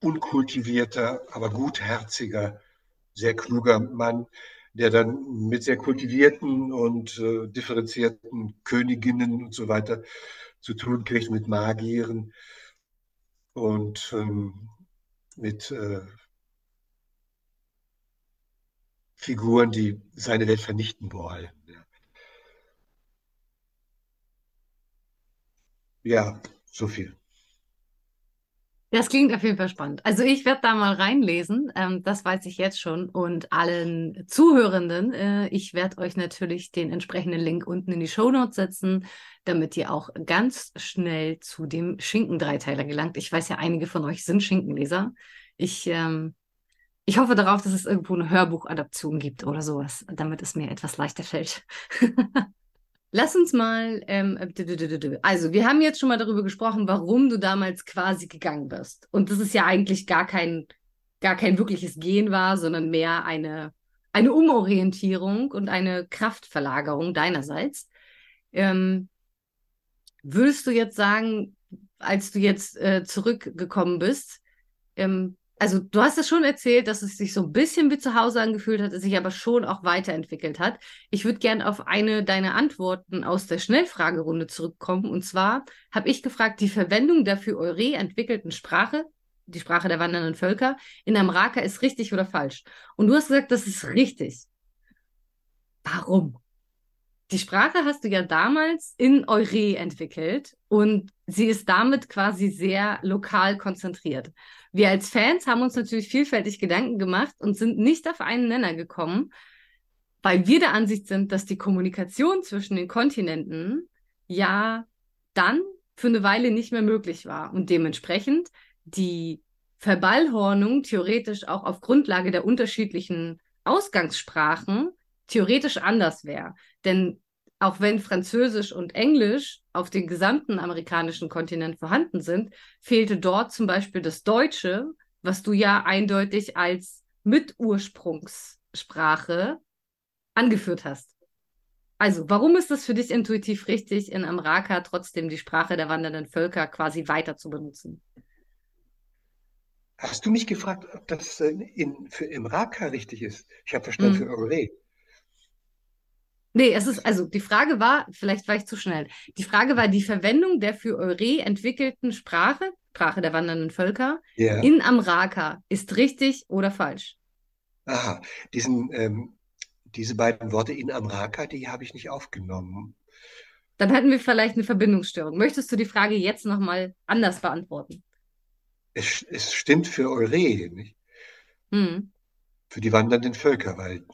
unkultivierter, aber gutherziger, sehr kluger Mann, der dann mit sehr kultivierten und äh, differenzierten Königinnen und so weiter zu tun kriegt, mit Magieren und ähm, mit äh, Figuren, die seine Welt vernichten wollen. Ja, so viel. Das klingt auf jeden Fall spannend. Also ich werde da mal reinlesen, ähm, das weiß ich jetzt schon. Und allen Zuhörenden, äh, ich werde euch natürlich den entsprechenden Link unten in die Show Notes setzen, damit ihr auch ganz schnell zu dem Schinken-Dreiteiler gelangt. Ich weiß ja, einige von euch sind Schinkenleser. Ich, ähm, ich hoffe darauf, dass es irgendwo eine Hörbuchadaption gibt oder sowas, damit es mir etwas leichter fällt. (laughs) Lass uns mal, ähm, also wir haben jetzt schon mal darüber gesprochen, warum du damals quasi gegangen bist. Und das ist ja eigentlich gar kein, gar kein wirkliches Gehen war, sondern mehr eine, eine Umorientierung und eine Kraftverlagerung deinerseits. Ähm, würdest du jetzt sagen, als du jetzt äh, zurückgekommen bist, ähm, also du hast es schon erzählt, dass es sich so ein bisschen wie zu Hause angefühlt hat, es sich aber schon auch weiterentwickelt hat. Ich würde gerne auf eine deiner Antworten aus der Schnellfragerunde zurückkommen. Und zwar habe ich gefragt, die Verwendung der für Eure entwickelten Sprache, die Sprache der wandernden Völker, in Amraka ist richtig oder falsch. Und du hast gesagt, das ist richtig. Warum? Die Sprache hast du ja damals in Eure entwickelt und sie ist damit quasi sehr lokal konzentriert. Wir als Fans haben uns natürlich vielfältig Gedanken gemacht und sind nicht auf einen Nenner gekommen, weil wir der Ansicht sind, dass die Kommunikation zwischen den Kontinenten ja dann für eine Weile nicht mehr möglich war und dementsprechend die Verballhornung theoretisch auch auf Grundlage der unterschiedlichen Ausgangssprachen theoretisch anders wäre. Denn auch wenn Französisch und Englisch auf dem gesamten amerikanischen Kontinent vorhanden sind, fehlte dort zum Beispiel das Deutsche, was du ja eindeutig als Mitursprungssprache angeführt hast. Also, warum ist es für dich intuitiv richtig, in Amraka trotzdem die Sprache der wandernden Völker quasi weiter zu benutzen? Hast du mich gefragt, ob das äh, in, für Imraka richtig ist? Ich habe verstanden hm. für Eure. Nee, es ist, also die Frage war, vielleicht war ich zu schnell. Die Frage war die Verwendung der für Eure entwickelten Sprache, Sprache der wandernden Völker, ja. in Amraka ist richtig oder falsch? Aha, diesen, ähm, diese beiden Worte in Amraka, die habe ich nicht aufgenommen. Dann hätten wir vielleicht eine Verbindungsstörung. Möchtest du die Frage jetzt nochmal anders beantworten? Es, es stimmt für Eure, nicht? Hm. Für die wandernden Völker, weil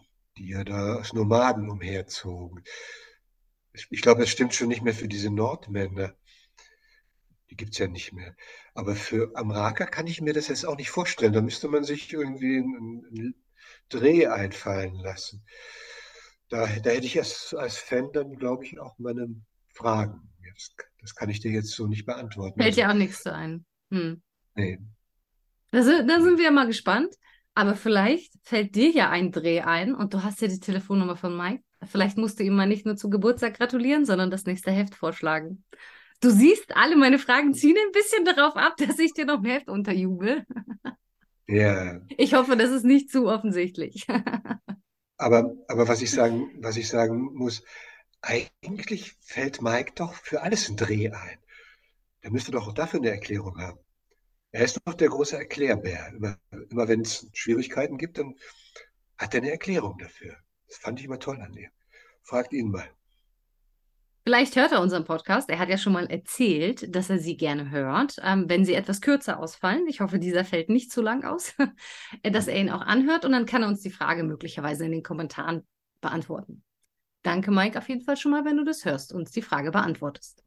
die ja da als Nomaden umherzogen. Ich glaube, es stimmt schon nicht mehr für diese Nordmänner. Die gibt es ja nicht mehr. Aber für Amraka kann ich mir das jetzt auch nicht vorstellen. Da müsste man sich irgendwie einen, einen Dreh einfallen lassen. Da, da hätte ich als, als Fan dann, glaube ich, auch meine Fragen. Das, das kann ich dir jetzt so nicht beantworten. Fällt dir also, auch nichts so ein. Hm. Nee. Da sind, da sind wir mal gespannt. Aber vielleicht fällt dir ja ein Dreh ein und du hast ja die Telefonnummer von Mike. Vielleicht musst du ihm mal nicht nur zu Geburtstag gratulieren, sondern das nächste Heft vorschlagen. Du siehst, alle meine Fragen ziehen ein bisschen darauf ab, (laughs) dass ich dir noch ein Heft unterjubel. Ja. Ich hoffe, das ist nicht zu offensichtlich. (laughs) aber, aber was ich sagen, was ich sagen muss, eigentlich fällt Mike doch für alles ein Dreh ein. Der müsste doch auch dafür eine Erklärung haben. Er ist doch der große Erklärbär. Immer, immer wenn es Schwierigkeiten gibt, dann hat er eine Erklärung dafür. Das fand ich immer toll an dir. Fragt ihn mal. Vielleicht hört er unseren Podcast. Er hat ja schon mal erzählt, dass er sie gerne hört. Ähm, wenn sie etwas kürzer ausfallen, ich hoffe, dieser fällt nicht zu lang aus, (laughs) dass er ihn auch anhört und dann kann er uns die Frage möglicherweise in den Kommentaren beantworten. Danke, Mike, auf jeden Fall schon mal, wenn du das hörst und uns die Frage beantwortest.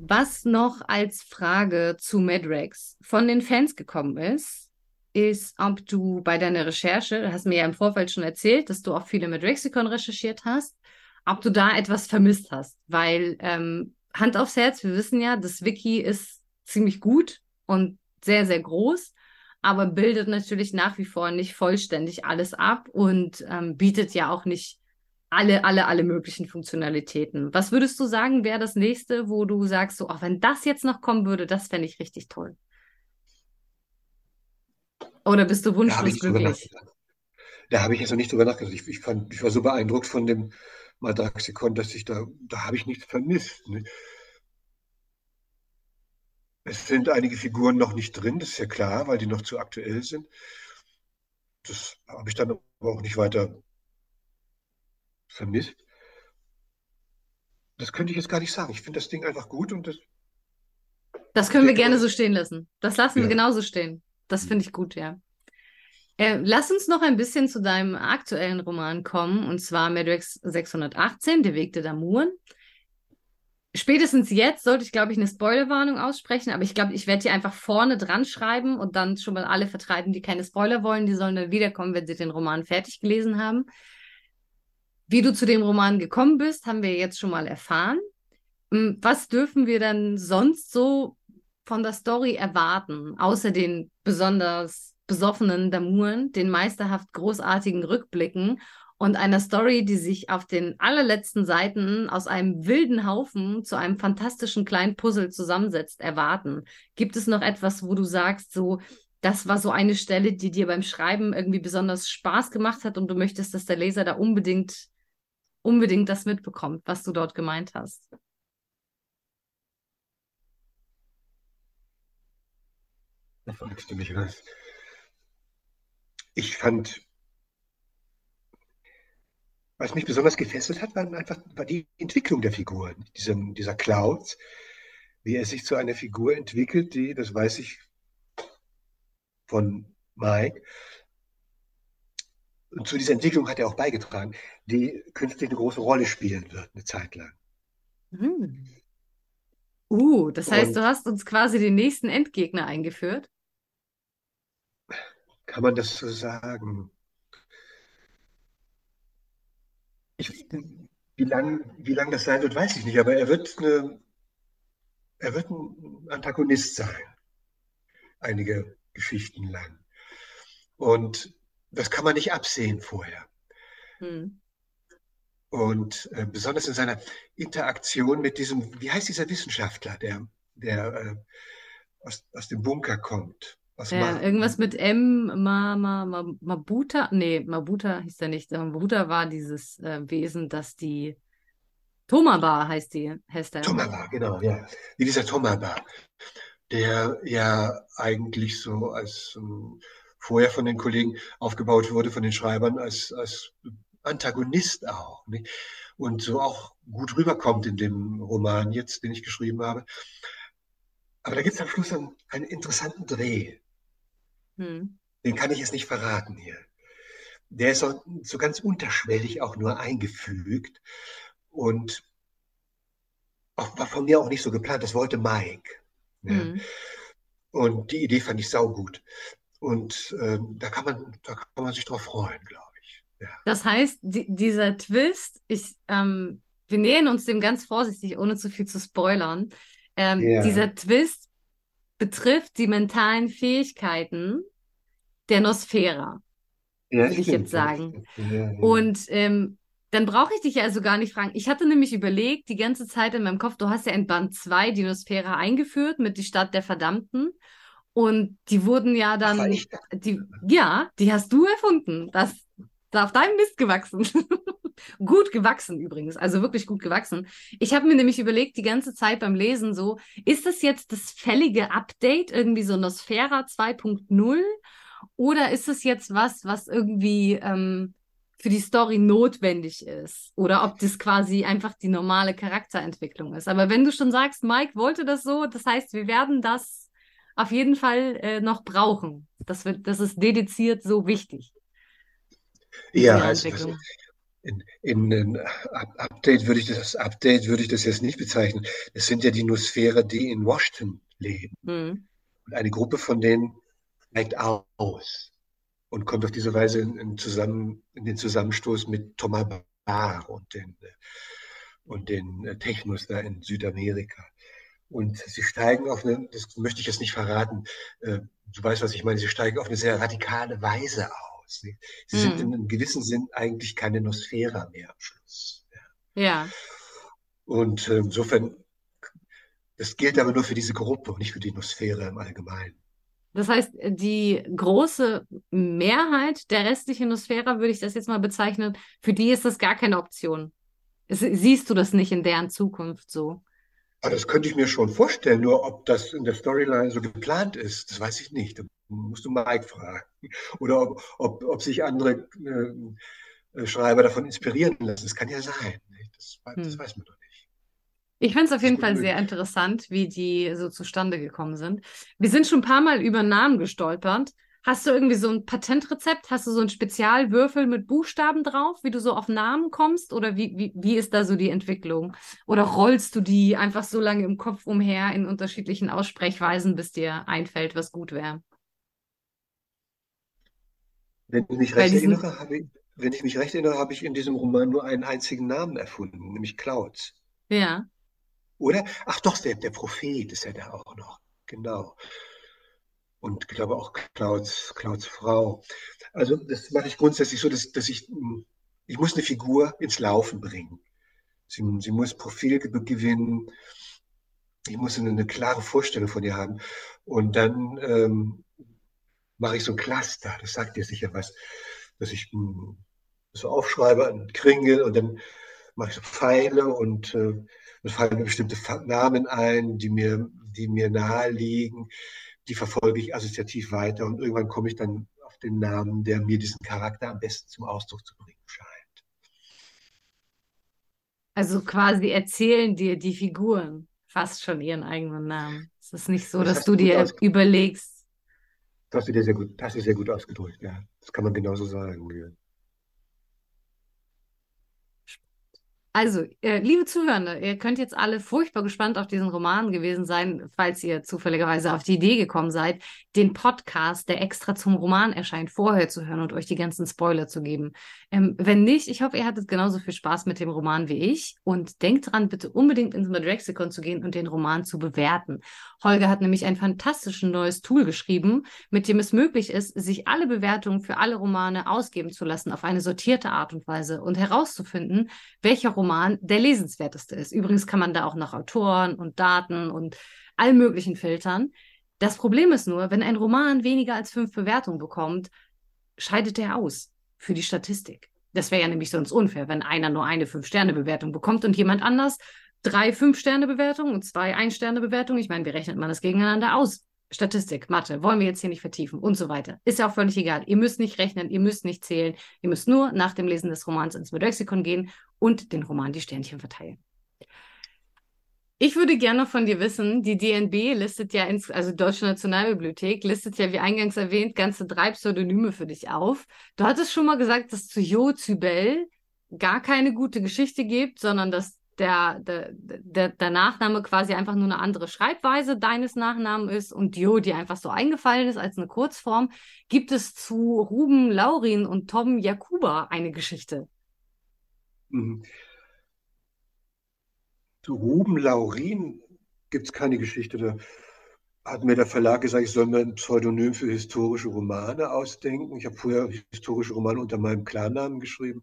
Was noch als Frage zu Madrex von den Fans gekommen ist, ist, ob du bei deiner Recherche, du hast mir ja im Vorfeld schon erzählt, dass du auch viele Madrexicon recherchiert hast, ob du da etwas vermisst hast. Weil ähm, Hand aufs Herz, wir wissen ja, das Wiki ist ziemlich gut und sehr, sehr groß, aber bildet natürlich nach wie vor nicht vollständig alles ab und ähm, bietet ja auch nicht alle, alle, alle möglichen Funktionalitäten. Was würdest du sagen, wäre das nächste, wo du sagst, so, auch wenn das jetzt noch kommen würde, das fände ich richtig toll? Oder bist du wunschlos glücklich? Da habe ich jetzt noch nicht drüber nachgedacht. Ich, ich, fand, ich war so beeindruckt von dem Madraxikon, dass ich da, da habe ich nichts vermisst. Ne? Es sind einige Figuren noch nicht drin, das ist ja klar, weil die noch zu aktuell sind. Das habe ich dann aber auch nicht weiter vermisst? Das könnte ich jetzt gar nicht sagen. Ich finde das Ding einfach gut und das. Das können wir gerne so stehen lassen. Das lassen ja. wir genauso stehen. Das finde ich gut, ja. Äh, lass uns noch ein bisschen zu deinem aktuellen Roman kommen, und zwar Madrex 618, Der Weg der Damuren. Spätestens jetzt sollte ich, glaube ich, eine Spoilerwarnung aussprechen, aber ich glaube, ich werde die einfach vorne dran schreiben und dann schon mal alle vertreiben, die keine Spoiler wollen. Die sollen dann wiederkommen, wenn sie den Roman fertig gelesen haben. Wie du zu dem Roman gekommen bist, haben wir jetzt schon mal erfahren. Hm, was dürfen wir dann sonst so von der Story erwarten, außer den besonders besoffenen Damuren, den meisterhaft großartigen Rückblicken und einer Story, die sich auf den allerletzten Seiten aus einem wilden Haufen zu einem fantastischen kleinen Puzzle zusammensetzt, erwarten? Gibt es noch etwas, wo du sagst, so, das war so eine Stelle, die dir beim Schreiben irgendwie besonders Spaß gemacht hat und du möchtest, dass der Leser da unbedingt unbedingt das mitbekommt, was du dort gemeint hast. Fragst du mich was. Ich fand, was mich besonders gefesselt hat, war einfach war die Entwicklung der Figur, diesem, dieser Clouds, wie er sich zu einer Figur entwickelt, die, das weiß ich von Mike, zu dieser Entwicklung hat er auch beigetragen, die künftig eine große Rolle spielen wird, eine Zeit lang. Hm. Uh, das heißt, und du hast uns quasi den nächsten Endgegner eingeführt? Kann man das so sagen? Ich, wie lange wie lang das sein wird, weiß ich nicht, aber er wird, eine, er wird ein Antagonist sein, einige Geschichten lang. Und das kann man nicht absehen vorher. Hm. Und äh, besonders in seiner Interaktion mit diesem, wie heißt dieser Wissenschaftler, der, der äh, aus, aus dem Bunker kommt? Ja, irgendwas mit M, Ma, Ma, Ma, Mabuta, nee, Mabuta hieß der nicht. Mabuta war dieses äh, Wesen, das die Tomaba heißt die, heißt der. Tomaba, genau, ja. Wie dieser Tomaba, der ja eigentlich so als um, vorher von den Kollegen aufgebaut wurde, von den Schreibern, als, als Antagonist auch. Nicht? Und so auch gut rüberkommt in dem Roman jetzt, den ich geschrieben habe. Aber da gibt es am Schluss einen, einen interessanten Dreh. Hm. Den kann ich jetzt nicht verraten hier. Der ist so, so ganz unterschwellig auch nur eingefügt und auch, war von mir auch nicht so geplant. Das wollte Mike. Hm. Ja. Und die Idee fand ich saugut. Und äh, da, kann man, da kann man sich drauf freuen, glaube ich. Ja. Das heißt, die, dieser Twist, ich, ähm, wir nähern uns dem ganz vorsichtig, ohne zu viel zu spoilern. Ähm, ja. Dieser Twist betrifft die mentalen Fähigkeiten der Nosphäre, ja, würde ich jetzt sagen. Und ähm, dann brauche ich dich ja also gar nicht fragen. Ich hatte nämlich überlegt, die ganze Zeit in meinem Kopf, du hast ja in Band 2 die Nosphäre eingeführt mit die Stadt der Verdammten. Und die wurden ja dann, Ach, die, ja, die hast du erfunden. Das ist auf deinem Mist gewachsen. (laughs) gut gewachsen übrigens, also wirklich gut gewachsen. Ich habe mir nämlich überlegt, die ganze Zeit beim Lesen so, ist das jetzt das fällige Update, irgendwie so Nosphera 2.0? Oder ist es jetzt was, was irgendwie ähm, für die Story notwendig ist? Oder ob das quasi einfach die normale Charakterentwicklung ist? Aber wenn du schon sagst, Mike wollte das so, das heißt, wir werden das auf jeden Fall äh, noch brauchen. Das, wird, das ist dediziert so wichtig. Ja, also in, in, in Update würde ich das Update würde ich das jetzt nicht bezeichnen. Es sind ja die Nosphäre, die in Washington leben. Mhm. Und eine Gruppe von denen steigt aus und kommt auf diese Weise in, in, zusammen, in den Zusammenstoß mit Thomas Bar und den, und den Technos da in Südamerika. Und sie steigen auf eine, das möchte ich jetzt nicht verraten, äh, du weißt, was ich meine, sie steigen auf eine sehr radikale Weise aus. Sie hm. sind in einem gewissen Sinn eigentlich keine Nosphäre mehr am Schluss. Ja. ja. Und äh, insofern, das gilt aber nur für diese Gruppe und nicht für die Nosphäre im Allgemeinen. Das heißt, die große Mehrheit der restlichen Nosphäre, würde ich das jetzt mal bezeichnen, für die ist das gar keine Option. Siehst du das nicht in deren Zukunft so? Aber das könnte ich mir schon vorstellen, nur ob das in der Storyline so geplant ist, das weiß ich nicht. Da musst du Mike fragen. Oder ob, ob, ob sich andere äh, Schreiber davon inspirieren lassen. Das kann ja sein. Das, das hm. weiß man doch nicht. Ich finde es auf jeden Fall möglich. sehr interessant, wie die so zustande gekommen sind. Wir sind schon ein paar Mal über Namen gestolpert. Hast du irgendwie so ein Patentrezept? Hast du so einen Spezialwürfel mit Buchstaben drauf, wie du so auf Namen kommst? Oder wie, wie, wie ist da so die Entwicklung? Oder rollst du die einfach so lange im Kopf umher in unterschiedlichen Aussprechweisen, bis dir einfällt, was gut wäre? Wenn ich mich recht erinnere, habe ich, wenn ich mich recht erinnere, habe ich in diesem Roman nur einen einzigen Namen erfunden, nämlich Clouds. Ja. Oder? Ach doch, der, der Prophet ist ja da auch noch. Genau und ich glaube auch Clouds, Clouds Frau. Also das mache ich grundsätzlich so, dass, dass ich, hm, ich muss eine Figur ins Laufen bringen. Sie, sie muss Profil gewinnen. Ich muss eine, eine, klare Vorstellung von ihr haben. Und dann ähm, mache ich so ein Cluster, das sagt dir sicher was, dass ich mh, hm, so aufschreibe an Kringel und dann mache ich so Pfeile und äh, dann fallen mir bestimmte Namen ein, die mir, die mir nahe liegen die verfolge ich assoziativ weiter und irgendwann komme ich dann auf den Namen, der mir diesen Charakter am besten zum Ausdruck zu bringen scheint. Also quasi erzählen dir die Figuren fast schon ihren eigenen Namen. Es ist nicht so, das dass du dir überlegst. Das hast du dir sehr gut, das ist sehr gut ausgedrückt, ja. Das kann man genauso sagen. Ja. Also, äh, liebe Zuhörende, ihr könnt jetzt alle furchtbar gespannt auf diesen Roman gewesen sein, falls ihr zufälligerweise auf die Idee gekommen seid, den Podcast, der extra zum Roman erscheint, vorher zu hören und euch die ganzen Spoiler zu geben. Ähm, wenn nicht, ich hoffe, ihr hattet genauso viel Spaß mit dem Roman wie ich und denkt dran, bitte unbedingt ins Madrexicon zu gehen und den Roman zu bewerten. Holger hat nämlich ein fantastisches neues Tool geschrieben, mit dem es möglich ist, sich alle Bewertungen für alle Romane ausgeben zu lassen auf eine sortierte Art und Weise und herauszufinden, welcher Roman der lesenswerteste ist. Übrigens kann man da auch nach Autoren und Daten und allen möglichen filtern. Das Problem ist nur, wenn ein Roman weniger als fünf Bewertungen bekommt, scheidet er aus für die Statistik. Das wäre ja nämlich sonst unfair, wenn einer nur eine Fünf-Sterne-Bewertung bekommt und jemand anders drei Fünf-Sterne-Bewertungen und zwei Ein-Sterne-Bewertungen. Ich meine, wie rechnet man das gegeneinander aus? Statistik, Mathe, wollen wir jetzt hier nicht vertiefen und so weiter. Ist ja auch völlig egal. Ihr müsst nicht rechnen, ihr müsst nicht zählen. Ihr müsst nur nach dem Lesen des Romans ins Lexikon gehen und den Roman die Sternchen verteilen. Ich würde gerne von dir wissen, die DNB listet ja, ins, also Deutsche Nationalbibliothek, listet ja, wie eingangs erwähnt, ganze drei Pseudonyme für dich auf. Du hattest schon mal gesagt, dass zu Jo Zybel gar keine gute Geschichte gibt, sondern dass der, der, der, der Nachname quasi einfach nur eine andere Schreibweise deines Nachnamen ist und Dio dir einfach so eingefallen ist als eine Kurzform, gibt es zu Ruben Laurin und Tom Jakuba eine Geschichte. Mhm. Zu Ruben Laurin gibt es keine Geschichte. Da hat mir der Verlag gesagt, ich soll mir ein Pseudonym für historische Romane ausdenken. Ich habe vorher historische Romane unter meinem Klarnamen geschrieben.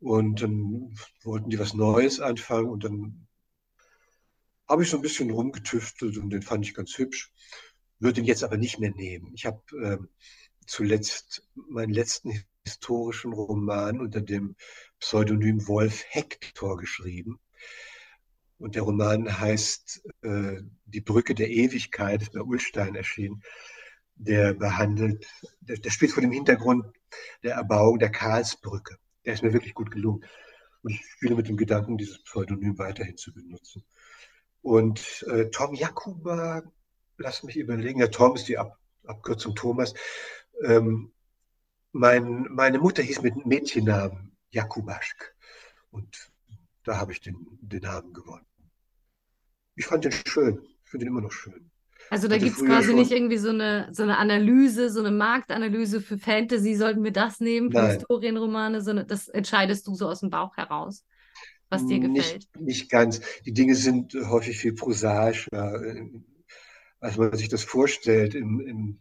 Und dann wollten die was Neues anfangen und dann habe ich so ein bisschen rumgetüftelt und den fand ich ganz hübsch. Würde ihn jetzt aber nicht mehr nehmen. Ich habe äh, zuletzt meinen letzten historischen Roman unter dem Pseudonym Wolf Hector geschrieben. Und der Roman heißt äh, Die Brücke der Ewigkeit, ist bei Ulstein erschienen. Der behandelt, der, der spielt vor dem Hintergrund der Erbauung der Karlsbrücke der ist mir wirklich gut gelungen. Und ich spiele mit dem Gedanken, dieses Pseudonym weiterhin zu benutzen. Und äh, Tom Jakuba, lass mich überlegen, ja, Tom ist die Ab Abkürzung Thomas. Ähm, mein, meine Mutter hieß mit Mädchennamen Jakubaschk. Und da habe ich den, den Namen gewonnen. Ich fand den schön. Ich finde ihn immer noch schön. Also da gibt es quasi schon... nicht irgendwie so eine, so eine Analyse, so eine Marktanalyse für Fantasy, sollten wir das nehmen, für Nein. Historienromane, sondern das entscheidest du so aus dem Bauch heraus, was dir gefällt. Nicht, nicht ganz. Die Dinge sind häufig viel prosaischer, als man sich das vorstellt im, im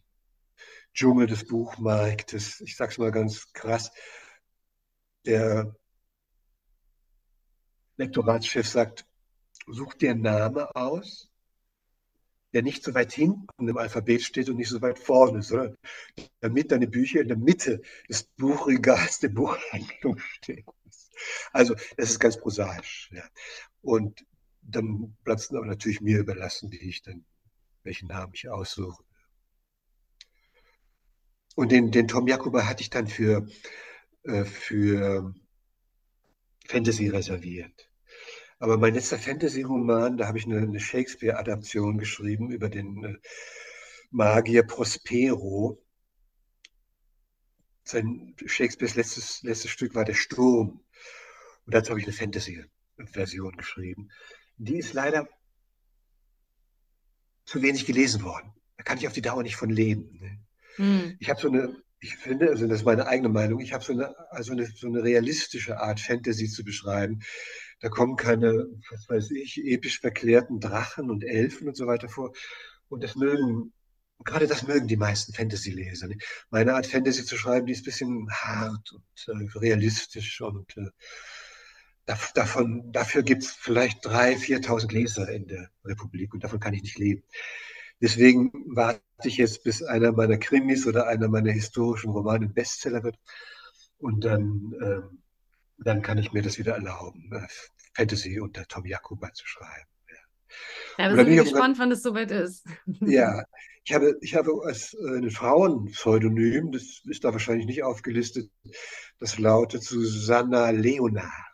Dschungel des Buchmarktes. Ich sag's mal ganz krass. Der Lektoratschef sagt, such dir einen Name aus der nicht so weit hinten im Alphabet steht und nicht so weit vorne, sondern damit deine Bücher in der Mitte des Buchregals der Buchhandlung (laughs) stehen. Also das ist ganz prosaisch. Ja. Und dann bleibt es aber natürlich mir überlassen, wie ich dann, welchen Namen ich aussuche. Und den, den Tom Jakoba hatte ich dann für, äh, für Fantasy reserviert. Aber mein letzter Fantasy-Roman, da habe ich eine, eine Shakespeare-Adaption geschrieben über den äh, Magier Prospero. Sein Shakespeares letztes, letztes Stück war Der Sturm. Und dazu habe ich eine Fantasy-Version geschrieben. Die ist leider zu wenig gelesen worden. Da kann ich auf die Dauer nicht von leben. Ne? Hm. Ich habe so eine, ich finde, also das ist meine eigene Meinung, ich habe so eine, also eine, so eine realistische Art, Fantasy zu beschreiben. Da kommen keine, was weiß ich, episch verklärten Drachen und Elfen und so weiter vor. Und das mögen, gerade das mögen die meisten Fantasy-Leser. Ne? Meine Art Fantasy zu schreiben, die ist ein bisschen hart und äh, realistisch und äh, davon, dafür gibt es vielleicht 3.000, 4.000 Leser in der Republik und davon kann ich nicht leben. Deswegen warte ich jetzt, bis einer meiner Krimis oder einer meiner historischen Romane Bestseller wird. Und dann ähm, dann kann ich mir das wieder erlauben, äh, Fantasy unter Tom Jakuba zu schreiben. Ja, ja wir sind gespannt, wann es soweit ist. (laughs) Ja, ich habe, ich habe als äh, ein Frauenpseudonym, das ist da wahrscheinlich nicht aufgelistet, das lautet Susanna Leonard.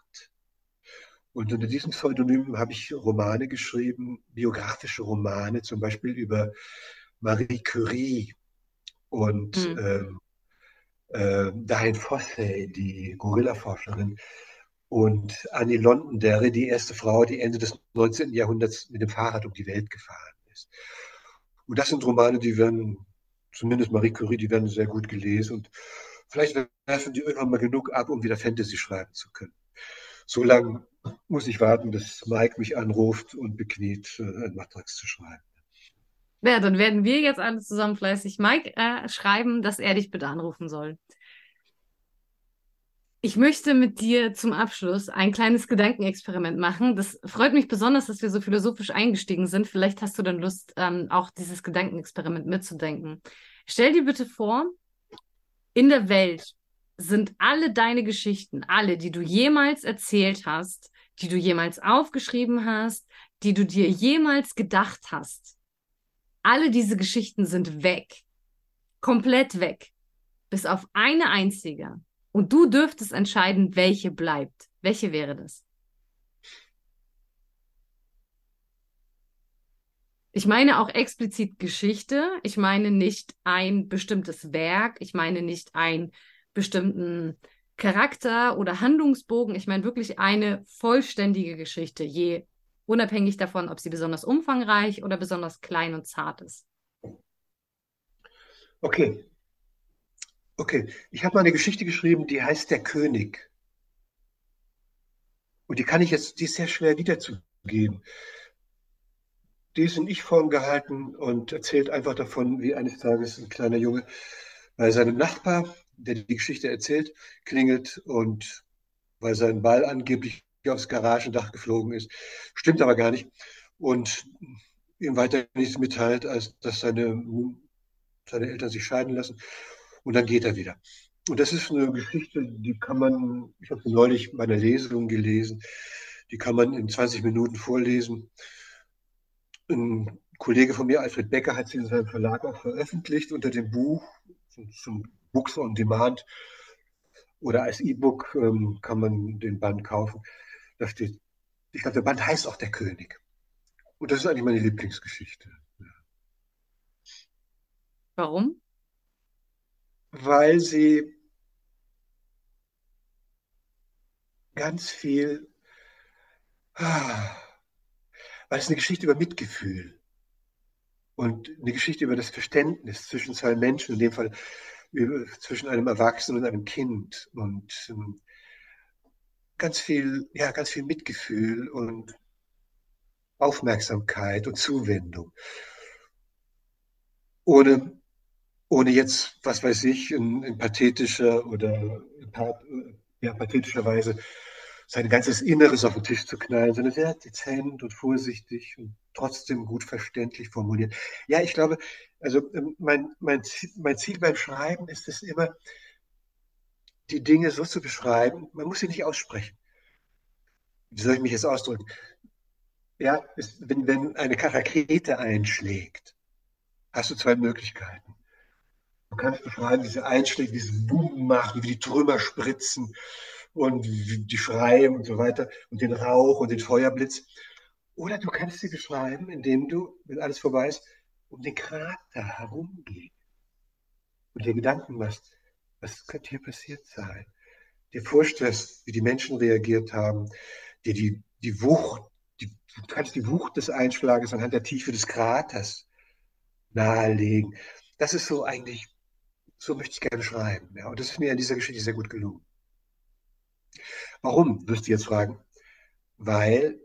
Und unter diesem Pseudonym habe ich Romane geschrieben, biografische Romane, zum Beispiel über Marie Curie und mhm. ähm, äh, Diane Fossey, die Gorilla-Forscherin, und Annie Londonderry, die erste Frau, die Ende des 19. Jahrhunderts mit dem Fahrrad um die Welt gefahren ist. Und das sind Romane, die werden, zumindest Marie Curie, die werden sehr gut gelesen und vielleicht werfen die irgendwann mal genug ab, um wieder Fantasy schreiben zu können. So lange muss ich warten, bis Mike mich anruft und bekniet, äh, ein Matrax zu schreiben. Ja, dann werden wir jetzt alle zusammen fleißig Mike äh, schreiben, dass er dich bitte anrufen soll. Ich möchte mit dir zum Abschluss ein kleines Gedankenexperiment machen. Das freut mich besonders, dass wir so philosophisch eingestiegen sind. Vielleicht hast du dann Lust, ähm, auch dieses Gedankenexperiment mitzudenken. Stell dir bitte vor, in der Welt sind alle deine Geschichten, alle, die du jemals erzählt hast, die du jemals aufgeschrieben hast, die du dir jemals gedacht hast, alle diese Geschichten sind weg. Komplett weg. Bis auf eine einzige. Und du dürftest entscheiden, welche bleibt. Welche wäre das? Ich meine auch explizit Geschichte. Ich meine nicht ein bestimmtes Werk. Ich meine nicht einen bestimmten Charakter oder Handlungsbogen. Ich meine wirklich eine vollständige Geschichte, je unabhängig davon, ob sie besonders umfangreich oder besonders klein und zart ist. Okay. Okay, ich habe mal eine Geschichte geschrieben, die heißt Der König. Und die kann ich jetzt, die ist sehr schwer wiederzugeben. Die ist in Ich-Form gehalten und erzählt einfach davon, wie eines Tages ein kleiner Junge bei seinem Nachbar, der die Geschichte erzählt, klingelt und weil sein Ball angeblich aufs Garagendach geflogen ist. Stimmt aber gar nicht. Und ihm weiter nichts mitteilt, als dass seine, seine Eltern sich scheiden lassen. Und dann geht er wieder. Und das ist eine Geschichte, die kann man, ich habe sie neulich bei einer Lesung gelesen, die kann man in 20 Minuten vorlesen. Ein Kollege von mir, Alfred Becker, hat sie in seinem Verlag auch veröffentlicht unter dem Buch zum Books on Demand oder als E-Book ähm, kann man den Band kaufen. Da steht, ich glaube, der Band heißt auch der König. Und das ist eigentlich meine Lieblingsgeschichte. Warum? Weil sie ganz viel, ah, weil es eine Geschichte über Mitgefühl und eine Geschichte über das Verständnis zwischen zwei Menschen, in dem Fall zwischen einem Erwachsenen und einem Kind und ähm, ganz viel, ja, ganz viel Mitgefühl und Aufmerksamkeit und Zuwendung. Ohne, ohne jetzt, was weiß ich, in, in pathetischer oder in, ja, pathetischer Weise sein ganzes Inneres auf den Tisch zu knallen, sondern sehr dezent und vorsichtig und trotzdem gut verständlich formuliert. Ja, ich glaube, also ähm, mein, mein, mein Ziel beim Schreiben ist es immer, die Dinge so zu beschreiben, man muss sie nicht aussprechen. Wie soll ich mich jetzt ausdrücken? Ja, ist, wenn, wenn eine Karakete einschlägt, hast du zwei Möglichkeiten. Du kannst beschreiben, wie sie einschlägt, wie sie Buben macht, wie die Trümmer spritzen und die Schreien und so weiter und den Rauch und den Feuerblitz. Oder du kannst sie beschreiben, indem du, wenn alles vorbei ist, um den Krater herumgehst und dir Gedanken machst, was könnte hier passiert sein? Dir vorstellst, wie die Menschen reagiert haben, dir die, die Wucht, die, du kannst die Wucht des Einschlages anhand der Tiefe des Kraters nahelegen. Das ist so eigentlich, so möchte ich gerne schreiben. Ja, und das ist mir in dieser Geschichte sehr gut gelungen. Warum, wirst du jetzt fragen? Weil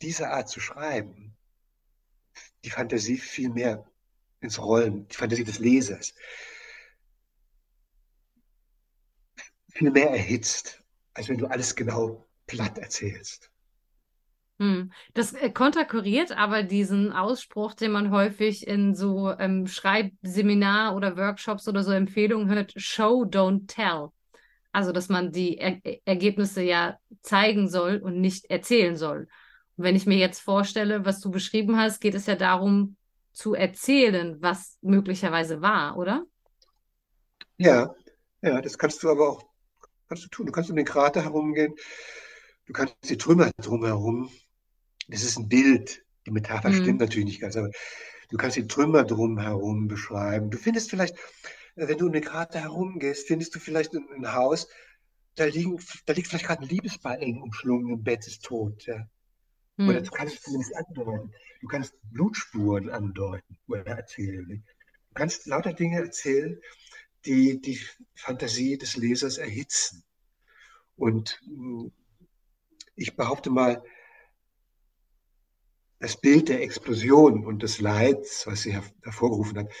diese Art zu schreiben die Fantasie viel mehr ins Rollen, die Fantasie des Lesers, viel mehr erhitzt, als wenn du alles genau platt erzählst. Hm. Das äh, konterkuriert aber diesen Ausspruch, den man häufig in so ähm, Schreibseminar oder Workshops oder so Empfehlungen hört, Show, don't tell. Also, dass man die er Ergebnisse ja zeigen soll und nicht erzählen soll. Und wenn ich mir jetzt vorstelle, was du beschrieben hast, geht es ja darum, zu erzählen, was möglicherweise war, oder? Ja, ja, das kannst du aber auch kannst du tun. Du kannst um den Krater herumgehen du kannst die Trümmer drumherum, das ist ein Bild, die Metapher mhm. stimmt natürlich nicht ganz, aber du kannst die Trümmer drumherum beschreiben. Du findest vielleicht, wenn du um eine Karte herumgehst, findest du vielleicht ein, Haus, da, liegen, da liegt vielleicht gerade ein Liebespaar eng umschlungen im Bett ist tot. Ja. Hm. Oder du kannst zumindest andeuten. Du kannst Blutspuren andeuten oder erzählen. Du kannst lauter Dinge erzählen, die die Fantasie des Lesers erhitzen. Und hm, ich behaupte mal, das Bild der Explosion und des Leids, was sie hervorgerufen hat,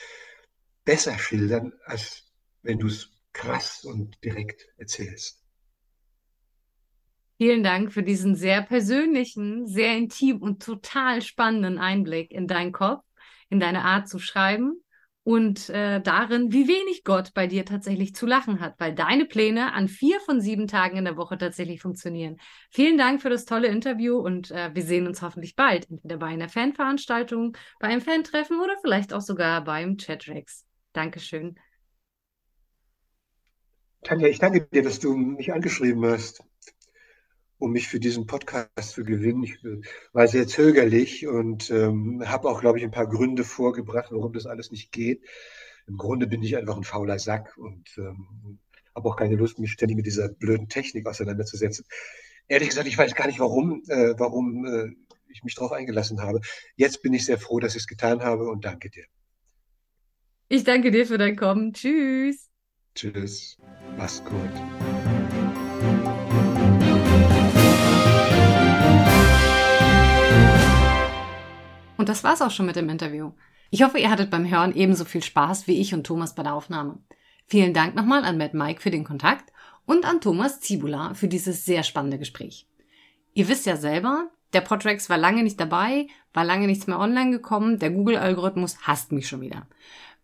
besser schildern, als wenn du es krass und direkt erzählst. Vielen Dank für diesen sehr persönlichen, sehr intim und total spannenden Einblick in deinen Kopf, in deine Art zu schreiben und äh, darin, wie wenig Gott bei dir tatsächlich zu lachen hat, weil deine Pläne an vier von sieben Tagen in der Woche tatsächlich funktionieren. Vielen Dank für das tolle Interview und äh, wir sehen uns hoffentlich bald, entweder bei einer Fanveranstaltung, bei einem Fantreffen oder vielleicht auch sogar beim Chatrex. Dankeschön. Tanja, ich danke dir, dass du mich angeschrieben hast um mich für diesen Podcast zu gewinnen. Ich war sehr zögerlich und ähm, habe auch, glaube ich, ein paar Gründe vorgebracht, warum das alles nicht geht. Im Grunde bin ich einfach ein fauler Sack und ähm, habe auch keine Lust, mich ständig mit dieser blöden Technik auseinanderzusetzen. Ehrlich gesagt, ich weiß gar nicht, warum, äh, warum äh, ich mich darauf eingelassen habe. Jetzt bin ich sehr froh, dass ich es getan habe und danke dir. Ich danke dir für dein Kommen. Tschüss. Tschüss. Mach's gut. Und das war's auch schon mit dem Interview. Ich hoffe, ihr hattet beim Hören ebenso viel Spaß wie ich und Thomas bei der Aufnahme. Vielen Dank nochmal an Matt Mike für den Kontakt und an Thomas Zibula für dieses sehr spannende Gespräch. Ihr wisst ja selber, der Podrex war lange nicht dabei, war lange nichts mehr online gekommen, der Google-Algorithmus hasst mich schon wieder.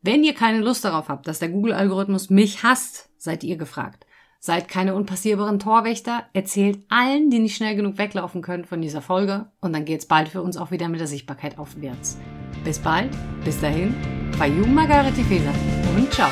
Wenn ihr keine Lust darauf habt, dass der Google-Algorithmus mich hasst, seid ihr gefragt. Seid keine unpassierbaren Torwächter, erzählt allen, die nicht schnell genug weglaufen können von dieser Folge und dann geht's bald für uns auch wieder mit der Sichtbarkeit aufwärts. Bis bald, bis dahin, Bayou Margarete Feser und ciao.